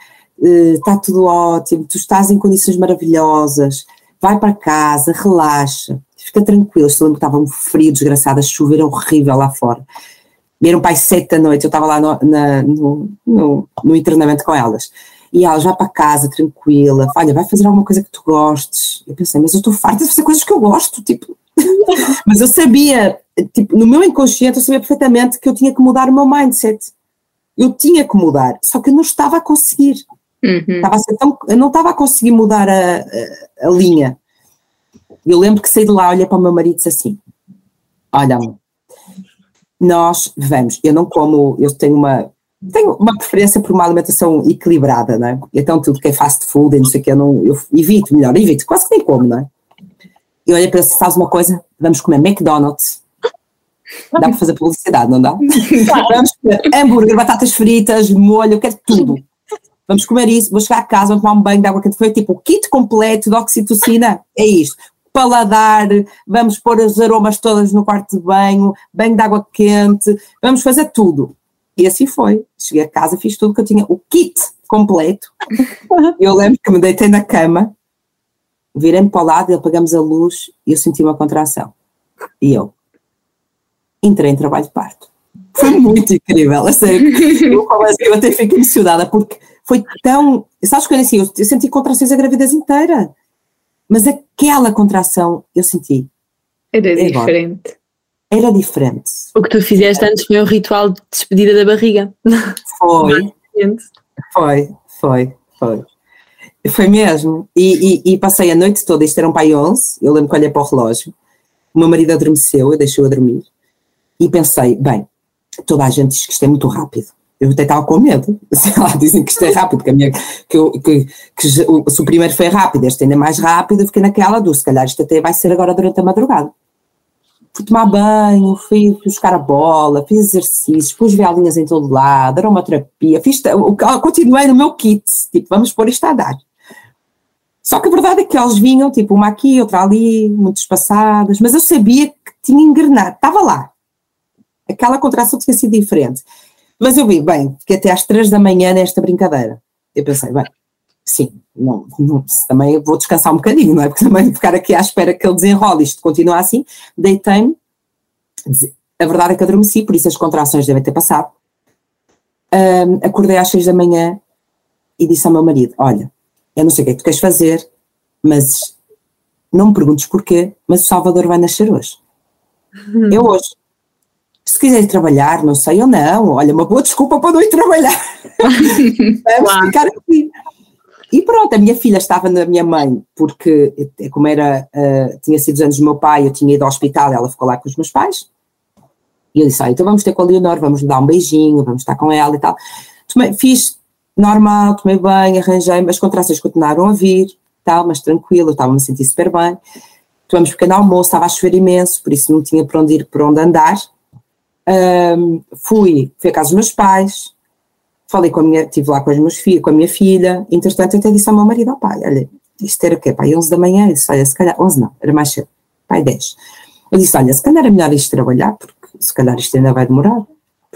está eh, tudo ótimo, tu estás em condições maravilhosas, vai para casa, relaxa, fica tranquilo. Eu lembro que estava um frio desgraçado, a chover horrível lá fora. Era um pai sete da noite, eu estava lá no, na, no, no, no internamento com elas. E elas, vai para casa, tranquila, olha, vai fazer alguma coisa que tu gostes. Eu pensei, mas eu estou farta de fazer coisas que eu gosto, tipo. (laughs) mas eu sabia, tipo, no meu inconsciente, eu sabia perfeitamente que eu tinha que mudar o meu mindset. Eu tinha que mudar, só que eu não estava a conseguir. Uhum. Estava a tão, eu não estava a conseguir mudar a, a, a, linha. Eu lembro que saí de lá, olhei para o meu marido e disse assim: Olha, nós vamos, eu não como, eu tenho uma, tenho uma preferência por uma alimentação equilibrada, não é? Então tudo que é fast food e não sei o que, eu, não, eu evito, melhor, evito, quase que nem como, não é? E olha para se faz uma coisa, vamos comer McDonald's. Dá para fazer publicidade, não dá? vamos comer hambúrguer, batatas fritas, molho, eu quero tudo vamos comer isso, vou chegar a casa, vamos tomar um banho de água quente. Foi tipo o kit completo de oxitocina, é isto. Paladar, vamos pôr as aromas todas no quarto de banho, banho de água quente, vamos fazer tudo. E assim foi. Cheguei a casa, fiz tudo que eu tinha, o kit completo. Eu lembro que me deitei na cama, virei-me para o lado, apagamos a luz e eu senti uma contração. E eu entrei em trabalho de parto. Foi muito incrível, a sério. (laughs) Eu, eu até fico emocionada porque foi tão. Sabes quando assim, eu, eu senti contrações a gravidez inteira, mas aquela contração eu senti. Era é diferente. Era diferente. O que tu fizeste antes foi um ritual de despedida da barriga. (laughs) Foi. foi, foi, foi. Foi mesmo. E, e, e, passei a noite toda, isto era um pai 11, eu lembro que olhei para o relógio, o meu marido adormeceu, eu deixei-o a dormir, e pensei, bem, toda a gente diz que isto é muito rápido. Eu até estava com medo, (laughs) sei lá, dizem que isto é rápido, que, a minha, que, eu, que, que se o primeiro foi rápido, este ainda é mais rápido, eu fiquei naquela do, se calhar isto até vai ser agora durante a madrugada fui tomar banho, fui buscar a bola, fiz exercícios, pus velinhas em todo lado, aromaterapia, fiz, continuei no meu kit, tipo, vamos pôr isto a dar. Só que a verdade é que eles vinham, tipo, uma aqui, outra ali, muito espaçadas, mas eu sabia que tinha engrenado, estava lá. Aquela contração tinha sido diferente. Mas eu vi, bem, fiquei até às três da manhã nesta brincadeira. Eu pensei, bem, sim, não, não, também vou descansar um bocadinho, não é? Porque também ficar aqui à espera que ele desenrole isto continua assim, deitei-me, a verdade é que adormeci, por isso as contrações devem ter passado. Um, acordei às seis da manhã e disse ao meu marido: Olha, eu não sei o que é que tu queres fazer, mas não me perguntes porquê, mas o Salvador vai nascer hoje. Uhum. Eu hoje. Se quiser ir trabalhar, não sei ou não, olha, uma boa desculpa para não ir trabalhar. (laughs) Vamos ficar aqui. E pronto, a minha filha estava na minha mãe, porque como era, uh, tinha sido os anos do meu pai, eu tinha ido ao hospital, ela ficou lá com os meus pais. E eu disse, ah, então vamos ter com a Leonor, vamos dar um beijinho, vamos estar com ela e tal. Tomei, fiz normal, tomei bem, arranjei, as contrações continuaram a vir, tal, mas tranquilo, estava-me a sentir super bem. Tomamos pequeno almoço, estava a chover imenso, por isso não tinha para onde ir, para onde andar. Um, fui, fui a casa dos meus pais, falei com a minha, estive lá com as meus filhos, com a minha filha, entretanto até disse ao meu marido, ao pai, olha, isto era o quê, pai, 11 da manhã, eu disse, olha, se calhar, 11 não, era mais cedo, pai, 10. Eu disse, olha, se calhar é melhor isto trabalhar, porque se calhar isto ainda vai demorar,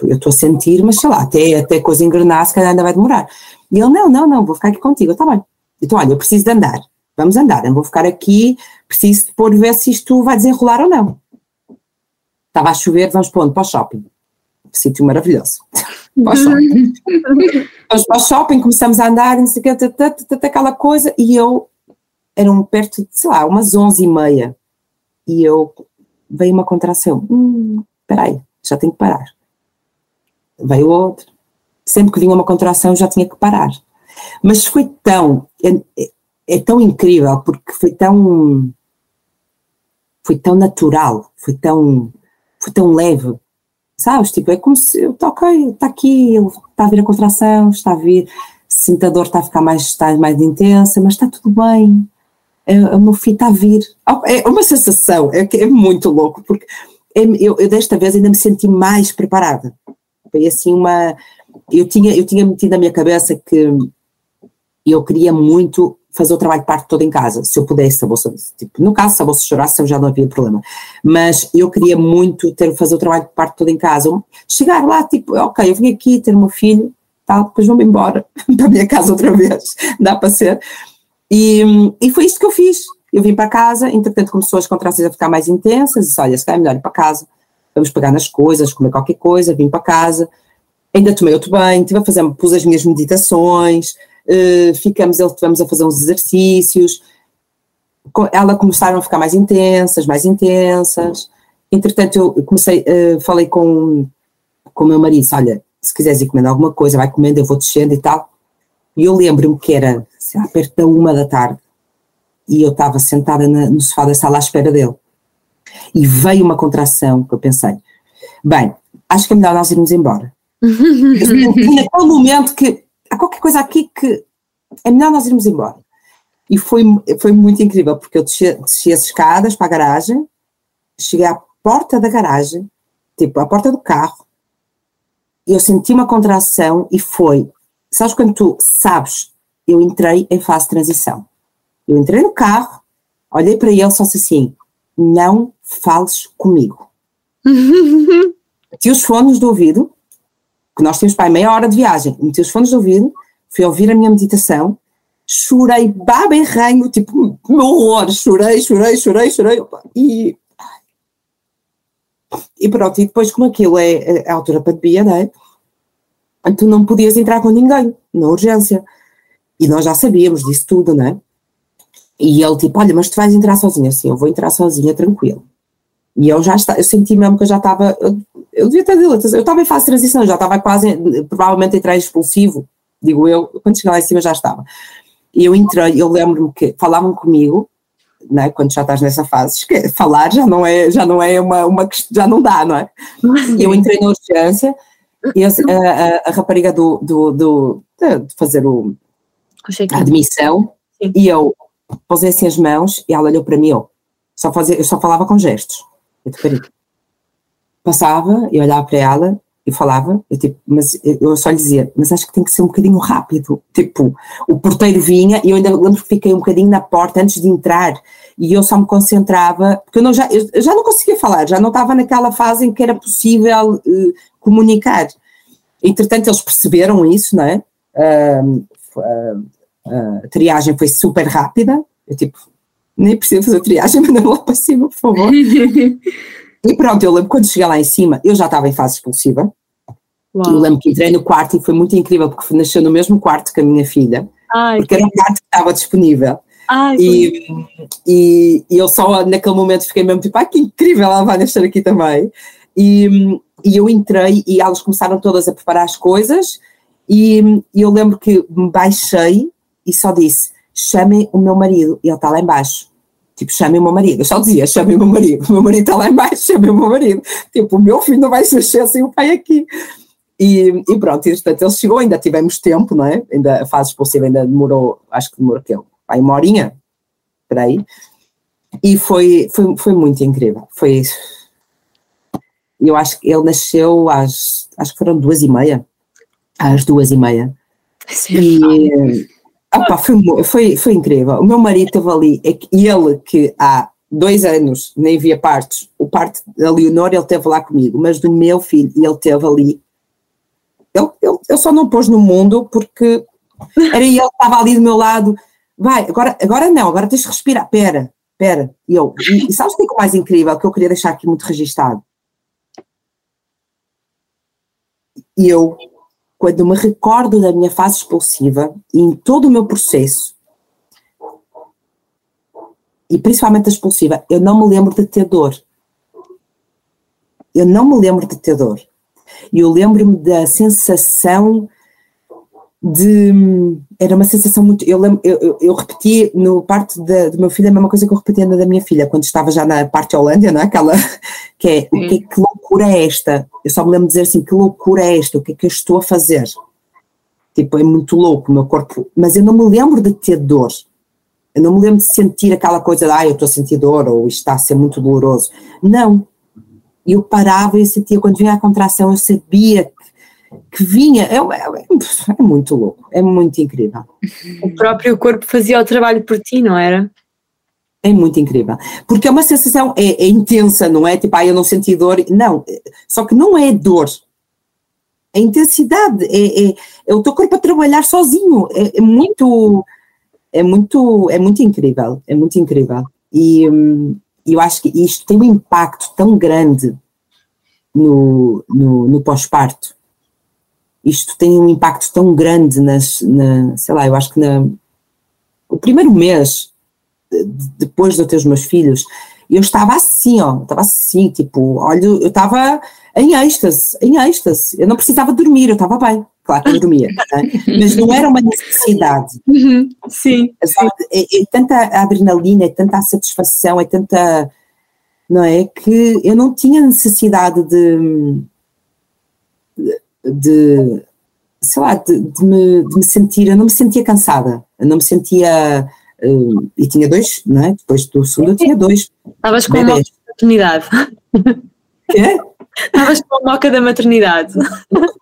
eu estou a sentir, mas sei lá, até, até coisa engrenar, se calhar ainda vai demorar. E ele, não, não, não, vou ficar aqui contigo, está bem. Então, olha, eu preciso de andar, vamos andar, eu vou ficar aqui, preciso de pôr, ver se isto vai desenrolar ou não. Estava a chover, vamos para onde? Para o shopping. Sítio maravilhoso (laughs) para o shopping. Vamos para o shopping, começamos a andar, não sei o que, aquela coisa, e eu, eram perto de, sei lá, umas onze e meia, e eu, veio uma contração, hum, aí, já tenho que parar. Veio outra, sempre que vinha uma contração já tinha que parar. Mas foi tão, é, é, é tão incrível, porque foi tão, foi tão natural, foi tão, foi tão leve, Sabes? Tipo, é como se, está ok, está aqui, está a vir a contração, está a vir, sinto a dor está a ficar mais, está mais intensa, mas está tudo bem, é, o meu filho está a vir. É uma sensação, é, é muito louco, porque é, eu, eu, desta vez ainda me senti mais preparada. Foi assim uma. Eu tinha, eu tinha metido na minha cabeça que eu queria muito fazer o trabalho de parte todo em casa, se eu pudesse, a bolsa, tipo, no caso, se a bolsa chorasse, já não havia problema, mas eu queria muito ter, fazer o trabalho de parte todo em casa, chegar lá, tipo, ok, eu vim aqui ter o meu filho, tal, depois vou-me embora (laughs) para a minha casa outra vez, (laughs) dá para ser, e, e foi isto que eu fiz, eu vim para casa, entretanto começou as contrações a ficar mais intensas, disse, olha, se calhar é melhor ir para casa, vamos pegar nas coisas, comer qualquer coisa, vim para casa, ainda tomei outro banho, estive a fazer, pus as minhas meditações, uh, ficamos, estivemos a fazer uns exercícios, ela começaram a ficar mais intensas, mais intensas, entretanto eu comecei, uh, falei com, com o meu marido, olha, se quiseres ir comendo alguma coisa, vai comendo, eu vou descendo e tal, e eu lembro-me que era, sei lá, perto da uma da tarde, e eu estava sentada na, no sofá da sala à espera dele, e veio uma contração que eu pensei, bem, acho que é melhor nós irmos embora. (laughs) naquele momento que há qualquer coisa aqui que é melhor nós irmos embora. E foi, foi muito incrível, porque eu desci, desci as escadas para a garagem, cheguei à porta da garagem, tipo, à porta do carro, e eu senti uma contração e foi, sabes quando tu sabes, eu entrei em fase de transição. Eu entrei no carro, olhei para ele só assim, não fales comigo. (laughs) Meti os fones do ouvido, que nós temos para meia hora de viagem, meti os fones de ouvido, fui ouvir a minha meditação, chorei baba em ranho, tipo, meu horror, chorei, chorei, chorei, chorei, e E pronto, e depois como aquilo é, é a altura pandemia, não é? Tu não podias entrar com ninguém, na urgência. E nós já sabíamos disso tudo, não é? E ele tipo, olha, mas tu vais entrar sozinha? Sim, eu vou entrar sozinha, tranquilo. E eu já está, eu senti mesmo que eu já estava, eu, devia ter dilatação, eu estava em fase de transição, já estava quase, provavelmente entrar expulsivo, digo eu, quando cheguei lá em cima já estava. E eu entrei, eu lembro-me que falavam comigo, né, quando já estás nessa fase, falar já não é, já não é uma, uma já não dá, não é? Eu entrei na urgência e a, a, a rapariga do, do, do, de fazer o, a admissão Sim. e eu posei assim as mãos e ela olhou para mim, eu só, fazia, eu só falava com gestos. Eu, Passava e olhava para ela e falava, eu, tipo, mas eu só lhe dizia, mas acho que tem que ser um bocadinho rápido. Tipo, o porteiro vinha e eu ainda lembro que fiquei um bocadinho na porta antes de entrar e eu só me concentrava, porque eu, não, já, eu já não conseguia falar, já não estava naquela fase em que era possível uh, comunicar. Entretanto, eles perceberam isso, não é? Uh, uh, a triagem foi super rápida, eu tipo, nem preciso fazer triagem, (laughs) manda-me lá para cima, por favor. (laughs) e pronto, eu lembro quando cheguei lá em cima, eu já estava em fase expulsiva, Uau. Eu lembro que entrei no quarto e foi muito incrível porque nasceu no mesmo quarto que a minha filha, Ai, porque era um quarto que estava disponível. Ai, e, e, e, eu só naquele momento fiquei mesmo tipo, ah, que incrível, ela vai nascer aqui também. E, e eu entrei e elas começaram todas a preparar as coisas e, e eu lembro que me baixei e só disse, chamem o meu marido, e ele está lá embaixo. Tipo, chamem o meu marido. Eu só dizia, chamem o meu marido. (laughs) O meu marido está lá embaixo, chamem o meu marido. Tipo, o meu filho não vai mexer sem o pai aqui. E, e pronto, e portanto ele chegou, ainda tivemos tempo, não é? Ainda a fase expulsiva ainda demorou, acho que demorou que vai uma horinha, por aí. E foi, foi, foi muito incrível. Foi. Eu acho que ele nasceu às. Acho que foram duas e meia. Às duas e meia. E. Opa, foi, foi, foi incrível. O meu marido esteve ali, é e ele que há dois anos nem via partos, o parto da Leonor ele esteve lá comigo, mas do meu filho, ele esteve ali ele, ele, ele só não pôs no mundo porque era ele que estava ali do meu lado. Vai, agora, agora não, agora tens de respirar. Pera, pera. E eu, e, e sabes o que é, o mais incrível que eu queria deixar aqui muito registado? Eu, quando me recordo da minha fase expulsiva e em todo o meu processo, e principalmente a expulsiva, eu não me lembro de ter dor. Eu não me lembro de ter dor. Eu lembro-me da sensação de. Era uma sensação muito. Eu, lembro, eu, eu, repeti no parte da, do meu filho a mesma coisa que eu repetia na da minha filha, quando estava já na parte Holândia, não é? Aquela. (laughs) Que é: o que, é, que loucura é esta? Eu só me lembro de dizer assim: que loucura é esta? O que é que eu estou a fazer? Tipo, é muito louco o meu corpo. Mas eu não me lembro de ter dor. Eu não me lembro de sentir aquela coisa de, ah, eu estou a sentir dor, ou isto está a ser muito doloroso. Não, eu parava e sentia, quando vinha a contração, eu sabia que, vinha. É, é, é, muito louco, é muito incrível. O próprio corpo fazia o trabalho por ti, não era? É muito incrível. Porque é uma sensação, é, é intensa, não é? Tipo, ah, eu não senti dor. Não, só que não é dor. É intensidade, é, é, é o teu corpo a trabalhar sozinho. É, é, muito, é muito, é muito incrível, é muito incrível. E, hum, eu acho que isto tem um impacto tão grande no, no, no pós-parto. Isto tem um impacto tão grande nas, na, sei lá, eu acho que na, o primeiro mês depois de eu ter os meus filhos, eu estava assim, ó, estava assim, tipo, olha, eu estava em êxtase, em êxtase, eu não precisava dormir, eu estava bem, claro que eu dormia, né? mas não era uma necessidade. Uhum, sim. É, é, tanta adrenalina, é tanta satisfação, é tanta. Não é? Que eu não tinha necessidade de. de sei lá, de, de, me, de me sentir, eu não me sentia cansada, eu não me sentia. Uh, e tinha dois, não é? Depois do segundo eu tinha dois. Estavas com uma oportunidade. Quê? Estavas com a moca da maternidade.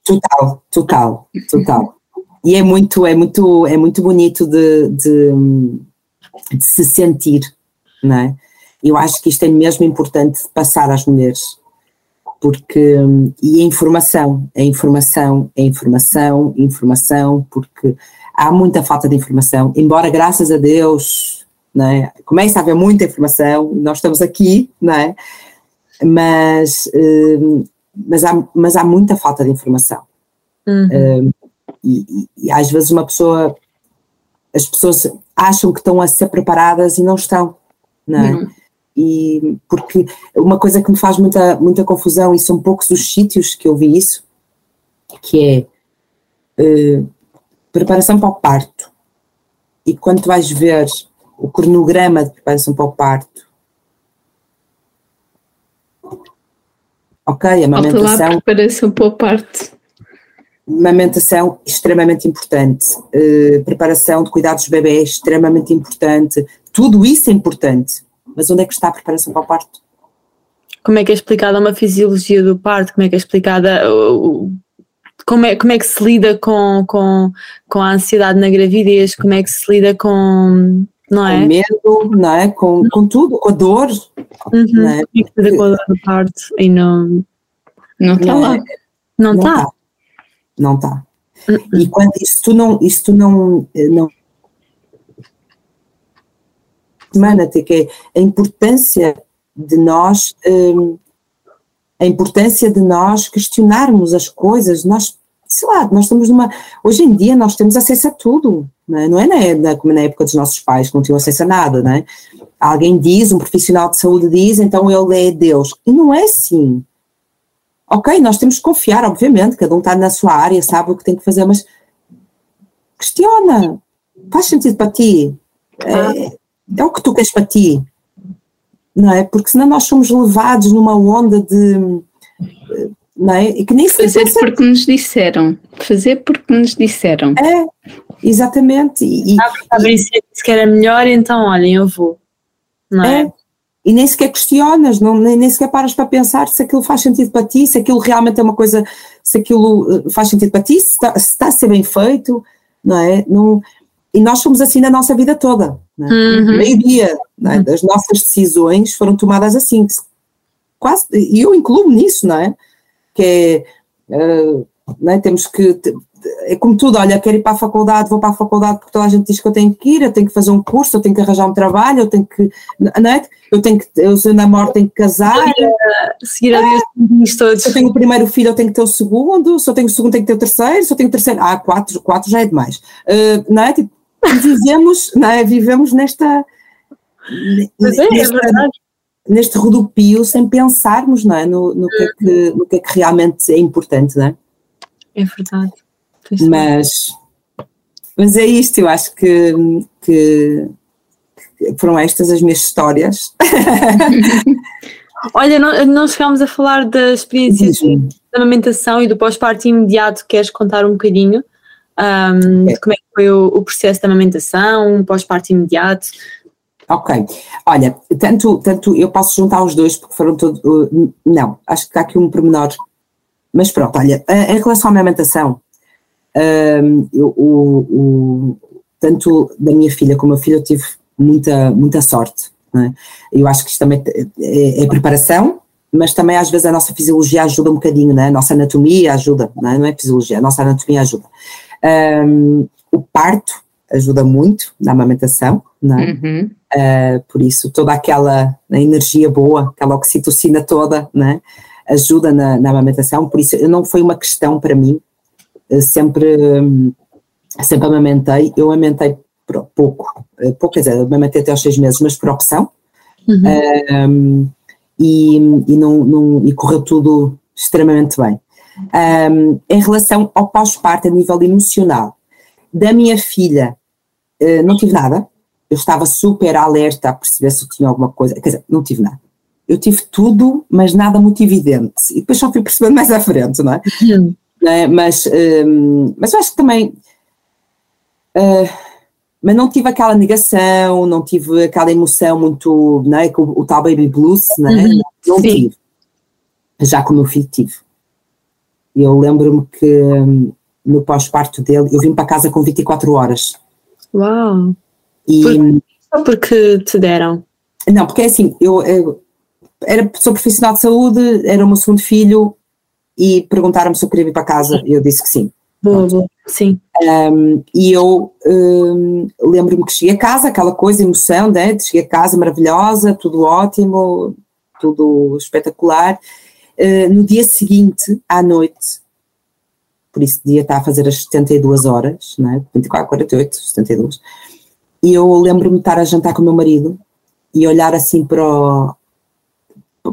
Total, total, total. E é muito, é muito, é muito bonito de, de, de se sentir, não é? Eu acho que isto é mesmo importante passar às mulheres, porque, e a informação, a informação, a informação, informação, porque há muita falta de informação, embora graças a Deus, não é? Começa a haver muita informação, nós estamos aqui, é? mas, uh, mas, há, mas há muita falta de informação. Uhum. Uh, e, e, às vezes uma pessoa, as pessoas acham que estão a ser preparadas e não estão, não é? Uhum. E porque uma coisa que me faz muita, muita confusão, e são poucos os sítios que eu vi isso, que é uh, preparação para o parto. E quando tu vais ver o cronograma de preparação para o parto, ok, a amamentação. preparação para o parto. Amamentação extremamente importante, uh, preparação de cuidados do bebê extremamente importante, tudo isso é importante, mas onde é que está a preparação para o parto? Como é que é explicada uma fisiologia do parto? Como é que é explicada como é, como é que se lida com, com, com a ansiedade na gravidez? Como é que se lida com não é? Com medo, não é? Com, com tudo, com a dor. Uhum. Não é? Porque, com a dor do parto e não não está lá. Não está não está. Uhum. E quando isso tu não, isso tu não, não semana que é a importância de nós um, a importância de nós questionarmos as coisas, nós, sei lá, nós estamos numa, hoje em dia nós temos acesso a tudo, não é, não é na, como na época dos nossos pais que não tinham acesso a nada, não é? Alguém diz, um profissional de saúde diz, então ele é Deus, e não é assim, Ok, nós temos que confiar, obviamente, cada um está na sua área, sabe o que tem que fazer, mas questiona. Faz sentido para ti? É, é o que tu queres para ti? Não é? Porque senão nós somos levados numa onda de. Não é? E que nem Fazer porque nos disseram. Fazer porque nos disseram. É, exatamente. E, ah, e, se que era melhor, então olhem, eu vou. Não é? é e nem sequer questionas, não, nem, nem sequer paras para pensar se aquilo faz sentido para ti, se aquilo realmente é uma coisa, se aquilo eh, faz sentido para ti, se está, se está a ser bem feito, não é? Não, e nós somos assim na nossa vida toda. Não é? uhum. Meio-dia é? das nossas decisões foram tomadas assim, quase, e eu incluo nisso, não é? Que é, uh, não é? temos que é como tudo, olha, quero ir para a faculdade, vou para a faculdade porque toda a gente diz que eu tenho que ir, eu tenho que fazer um curso, eu tenho que arranjar um trabalho, eu tenho que, não é? Eu tenho que, eu se eu namoro tenho que casar. Seguir a é, todos. Se eu tenho o primeiro filho, eu tenho que ter o segundo, se eu tenho o segundo, tenho que ter o terceiro, se eu tenho o terceiro, ah, quatro, quatro já é demais. Uh, não é? Tipo, vivemos, não é? Vivemos nesta... Mas é, nesta, é neste rodopio sem pensarmos não é? no, no, que é que, no que é que realmente é importante, não é? É verdade. Mas, mas é isto, eu acho que, que foram estas as minhas histórias. (laughs) Olha, não, não chegámos a falar da experiência da amamentação e do pós-parto imediato. Queres contar um bocadinho um, é. como é foi o, o processo da amamentação, pós-parto imediato? Ok, olha, tanto, tanto eu posso juntar os dois porque foram todos. Uh, não, acho que há aqui um pormenor. Mas pronto, olha, em relação à amamentação, um, o, o, tanto da minha filha como a filha eu tive muita, muita sorte. É? Eu acho que isto também é, é, preparação, mas também às vezes a nossa fisiologia ajuda um bocadinho, né? a nossa anatomia ajuda, não é, não é fisiologia, a nossa anatomia ajuda. Um, o parto ajuda muito na amamentação, não é? Uhum. Uh, por isso toda aquela energia boa, aquela oxitocina toda, né? ajuda na, na amamentação, por isso não foi uma questão para mim sempre, sempre amamentei, eu amamentei pouco, eh, pouco, quer dizer, amamentei até aos seis meses, mas por opção, uhum. um, e, e, não, não, e correu tudo extremamente bem. Um, em relação ao pós-parto a nível emocional, da minha filha, uh, não tive nada, eu estava super alerta a perceber se tinha alguma coisa, quer dizer, não tive nada. Eu tive tudo, mas nada muito evidente. E depois só fui percebendo mais à frente, não é? Uhum né? mas, um, mas eu acho que também. Uh, mas não tive aquela negação, não tive aquela emoção muito, né, o, o tal baby blues, né? Uhum, não tive. Já como eu filho tive. Eu lembro-me que um, no pós-parto dele, eu vim para casa com 24 horas. Uau! E, Por, só porque te deram? Não, porque é assim, eu, eu era sou profissional de saúde, era o meu segundo filho, e perguntaram-me se eu queria vir para casa e eu disse que sim. Boa, boa. Sim. Um, e eu um, lembro-me que cheguei a casa, aquela coisa, emoção, né? cheguei a casa maravilhosa, tudo ótimo, tudo espetacular. Uh, no dia seguinte, à noite, por isso dia está a fazer as 72 horas, não é? 24, 48, 72, e eu lembro-me de estar a jantar com o meu marido e olhar assim para o,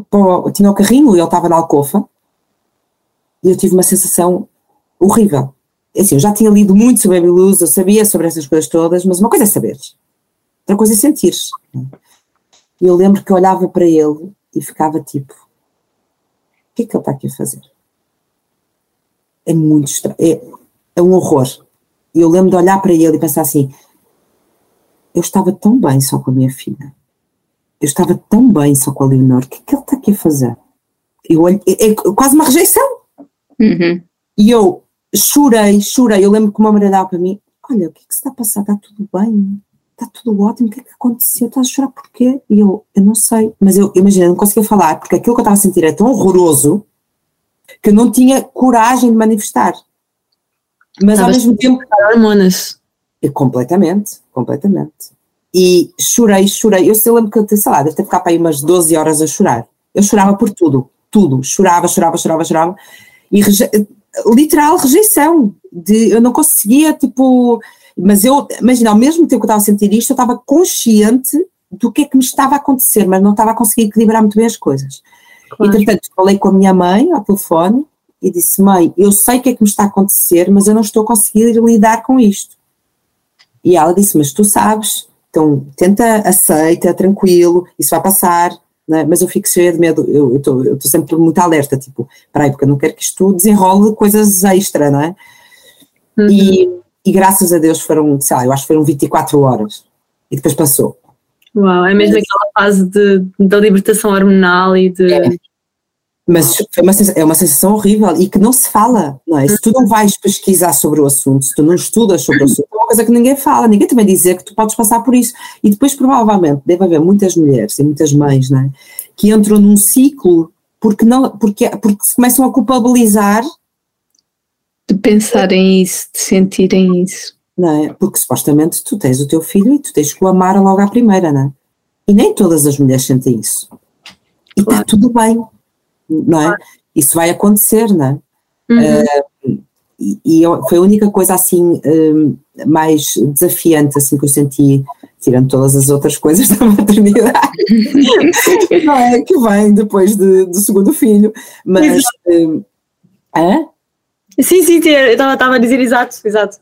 para o tinha o carrinho e ele estava na alcofa, e eu tive uma sensação horrível. É assim, eu já tinha lido muito sobre a Baby Luz, eu sabia sobre essas coisas todas, mas uma coisa é saber, outra coisa é sentir. E eu lembro que eu olhava para ele e ficava tipo: o que é que ele está aqui a fazer? É muito estranho, é, é um horror. E eu lembro de olhar para ele e pensar assim: eu estava tão bem só com a minha filha, eu estava tão bem só com a Leonor, o que é que ele está aqui a fazer? Eu olho, é, é quase uma rejeição. Uhum. E eu, chorei, chorei. Eu lembro que uma mulher dava para mim: Olha, o que é que se está a passar? Está tudo bem? Está tudo ótimo? O que é que aconteceu? Estás a chorar porquê? E eu, eu não sei. Mas eu, imagina, não conseguia falar, porque aquilo que eu estava a sentir é tão horroroso que eu não tinha coragem de manifestar. Mas ao mesmo tempo. hormonas. Completamente, completamente. E chorei, chorei. Eu sei, lembro que eu, sei lá, deve ter ficado para aí umas 12 horas a chorar. Eu chorava por tudo, tudo. Chorava, chorava, chorava, chorava. E literal rejeição, de eu não conseguia, tipo, mas eu, imagina, ao mesmo tempo que eu estava a sentir isto, eu estava consciente do que é que me estava a acontecer, mas não estava a conseguir equilibrar muito bem as coisas. Claro. Entretanto, falei com a minha mãe ao telefone e disse: Mãe, eu sei o que é que me está a acontecer, mas eu não estou a conseguir lidar com isto. E ela disse: Mas tu sabes, então tenta, aceita, tranquilo, isso vai passar, né? mas eu fico cheia de medo, eu estou sempre muito alerta, tipo, peraí, porque eu não quero que isto desenrole coisas extra, não é? Uhum. E, e, graças a Deus foram, sei lá, eu acho que foram 24 horas e depois passou. Uau, é mesmo mas, aquela fase de, da libertação hormonal e de. É, mas uma, é uma sensação horrível e que não se fala, não é? Se tu não vais pesquisar sobre o assunto, se tu não estudas sobre o assunto, é uma coisa que ninguém fala, ninguém também dizer que tu podes passar por isso. E depois, provavelmente, deve haver muitas mulheres e muitas mães, não é? Que entram num ciclo porque, não, porque, porque se começam a culpabilizar. De pensarem isso, de sentirem isso. Não é? Porque supostamente tu tens o teu filho e tu tens que o amar logo à primeira, não é? E nem todas as mulheres sentem isso. E está claro. tudo bem não é? Isso vai acontecer, não é? Uhum. Uh, e, e eu, foi a única coisa assim um, mais desafiante assim que eu senti, tirando todas as outras coisas (laughs) da maternidade, não é? Que vem depois de, do segundo filho, mas. Um, hã? Sim, sim, eu estava a dizer exato, exato.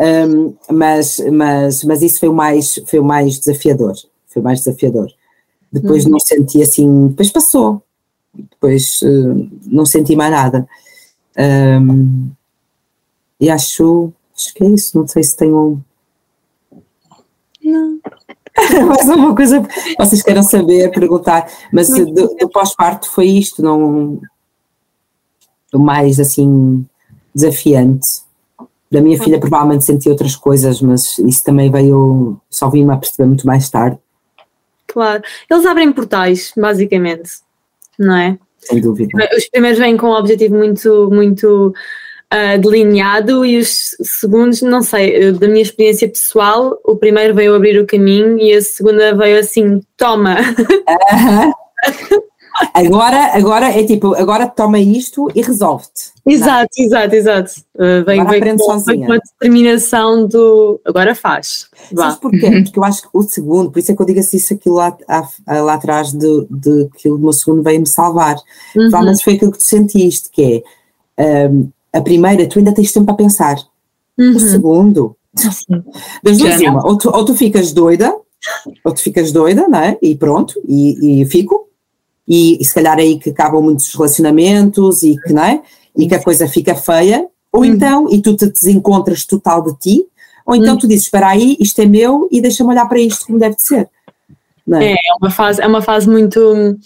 Um, mas, mas, mas isso foi o mais, foi o mais desafiador, foi o mais desafiador. Depois uhum. não senti assim, depois passou, depois uh, não senti mais nada. Um, e acho, acho que é isso, não sei se tenho. Não. (laughs) mais uma coisa vocês queiram saber, perguntar, mas do, do pós-parto foi isto, não o mais assim desafiante. Da minha filha provavelmente senti outras coisas, mas isso também veio, só vim-me a perceber muito mais tarde. Claro, eles abrem portais, basicamente não é? Sem dúvida. Os primeiros vêm com um objetivo muito, muito uh, delineado e os segundos, não sei, da minha experiência pessoal, o primeiro veio abrir o caminho e a segunda veio assim, toma. Uh (laughs) -huh. (laughs) (laughs) Agora, agora é tipo, agora toma isto e resolve-te. Exato, exato, exato. Uh, vem, vem, com, vem, com, a determinação do agora faz. Sabes porquê? Uhum. Porque eu acho que o segundo, por isso é que eu digo assim, isso aquilo lá, lá atrás de, de que o meu segundo veio-me salvar. Uhum. Provavelmente foi aquilo que tu sentiste, que é um, a primeira, tu ainda tens tempo para pensar. Uhum. O segundo, das duas uma, ou tu, ou tu ficas doida, ou tu ficas doida, não é? E pronto, e, e fico e, e se calhar é aí que acabam muitos relacionamentos e que, não é? E que a coisa fica feia, ou uhum. então, e tu te desencontras total de ti, ou então uhum. tu dizes, espera aí, isto é meu e deixa-me olhar para isto como deve de ser. É? é? é, uma fase, é uma fase muito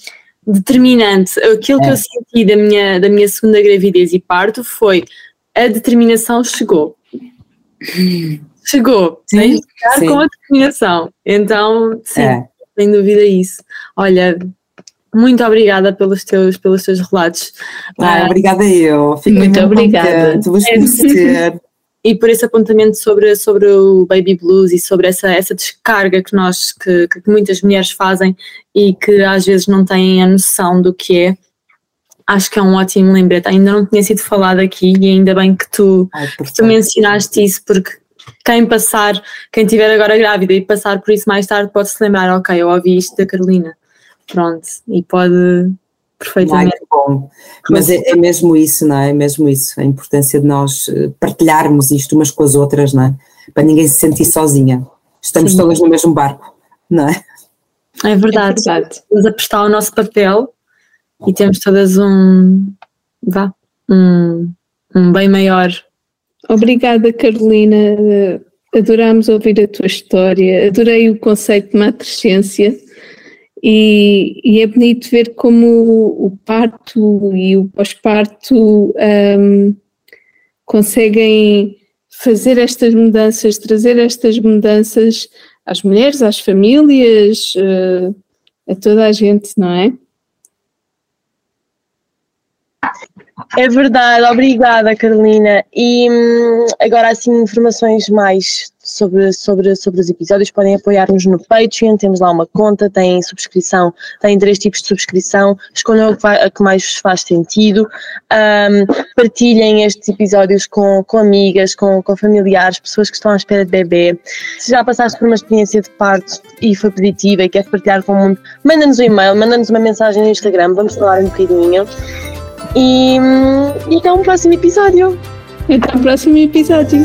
determinante. Aquilo é. que eu senti da minha, da minha segunda gravidez e parto foi a determinação chegou. Chegou, sim, ficar sim. com a determinação. Então, sim, é. sem dúvida isso. Olha, muito obrigada pelos teus, pelos teus relatos. Ah, obrigada eu. Fico muito obrigada. Vos conhecer. (laughs) e por esse apontamento sobre, sobre o baby blues e sobre essa, essa descarga que nós, que, que muitas mulheres fazem e que às vezes não têm a noção do que é. Acho que é um ótimo lembrete. Ainda não tinha sido falado aqui e ainda bem que tu, Ai, que tu mencionaste isso, porque quem passar, quem estiver agora grávida e passar por isso mais tarde, pode se lembrar: ok, eu ouvi isto da Carolina. Pronto, e pode perfeitamente. Ai, bom. Mas é, é, mesmo isso, não é? É mesmo isso, a importância de nós eh, partilharmos isto umas com as outras, não é? Para ninguém se sentir sozinha. Estamos Sim. todas no mesmo barco, não é? É verdade, é verdade. Estamos a prestar o nosso papel e temos todas um, vá, um, um bem maior. Obrigada, Carolina. Adorámos ouvir a tua história, adorei o conceito de matrescência e, e, é bonito ver como o parto e o pós-parto um, conseguem fazer estas mudanças, trazer estas mudanças às mulheres, às famílias, uh, a toda a gente, não é? É verdade, obrigada Carolina. E hum, agora assim informações mais sobre, sobre, sobre os episódios, podem apoiar-nos no Patreon, temos lá uma conta, tem subscrição, tem três tipos de subscrição, escolham a que, vai, a que mais vos faz sentido, um, partilhem estes episódios com, com amigas, com, com familiares, pessoas que estão à espera de bebê. Se já passaste por uma experiência de parto e foi positiva e quer partilhar com o mundo, manda-nos um e-mail, manda-nos uma mensagem no Instagram, vamos falar um bocadinho. E, hum, e até um próximo episódio. Até o próximo episódio.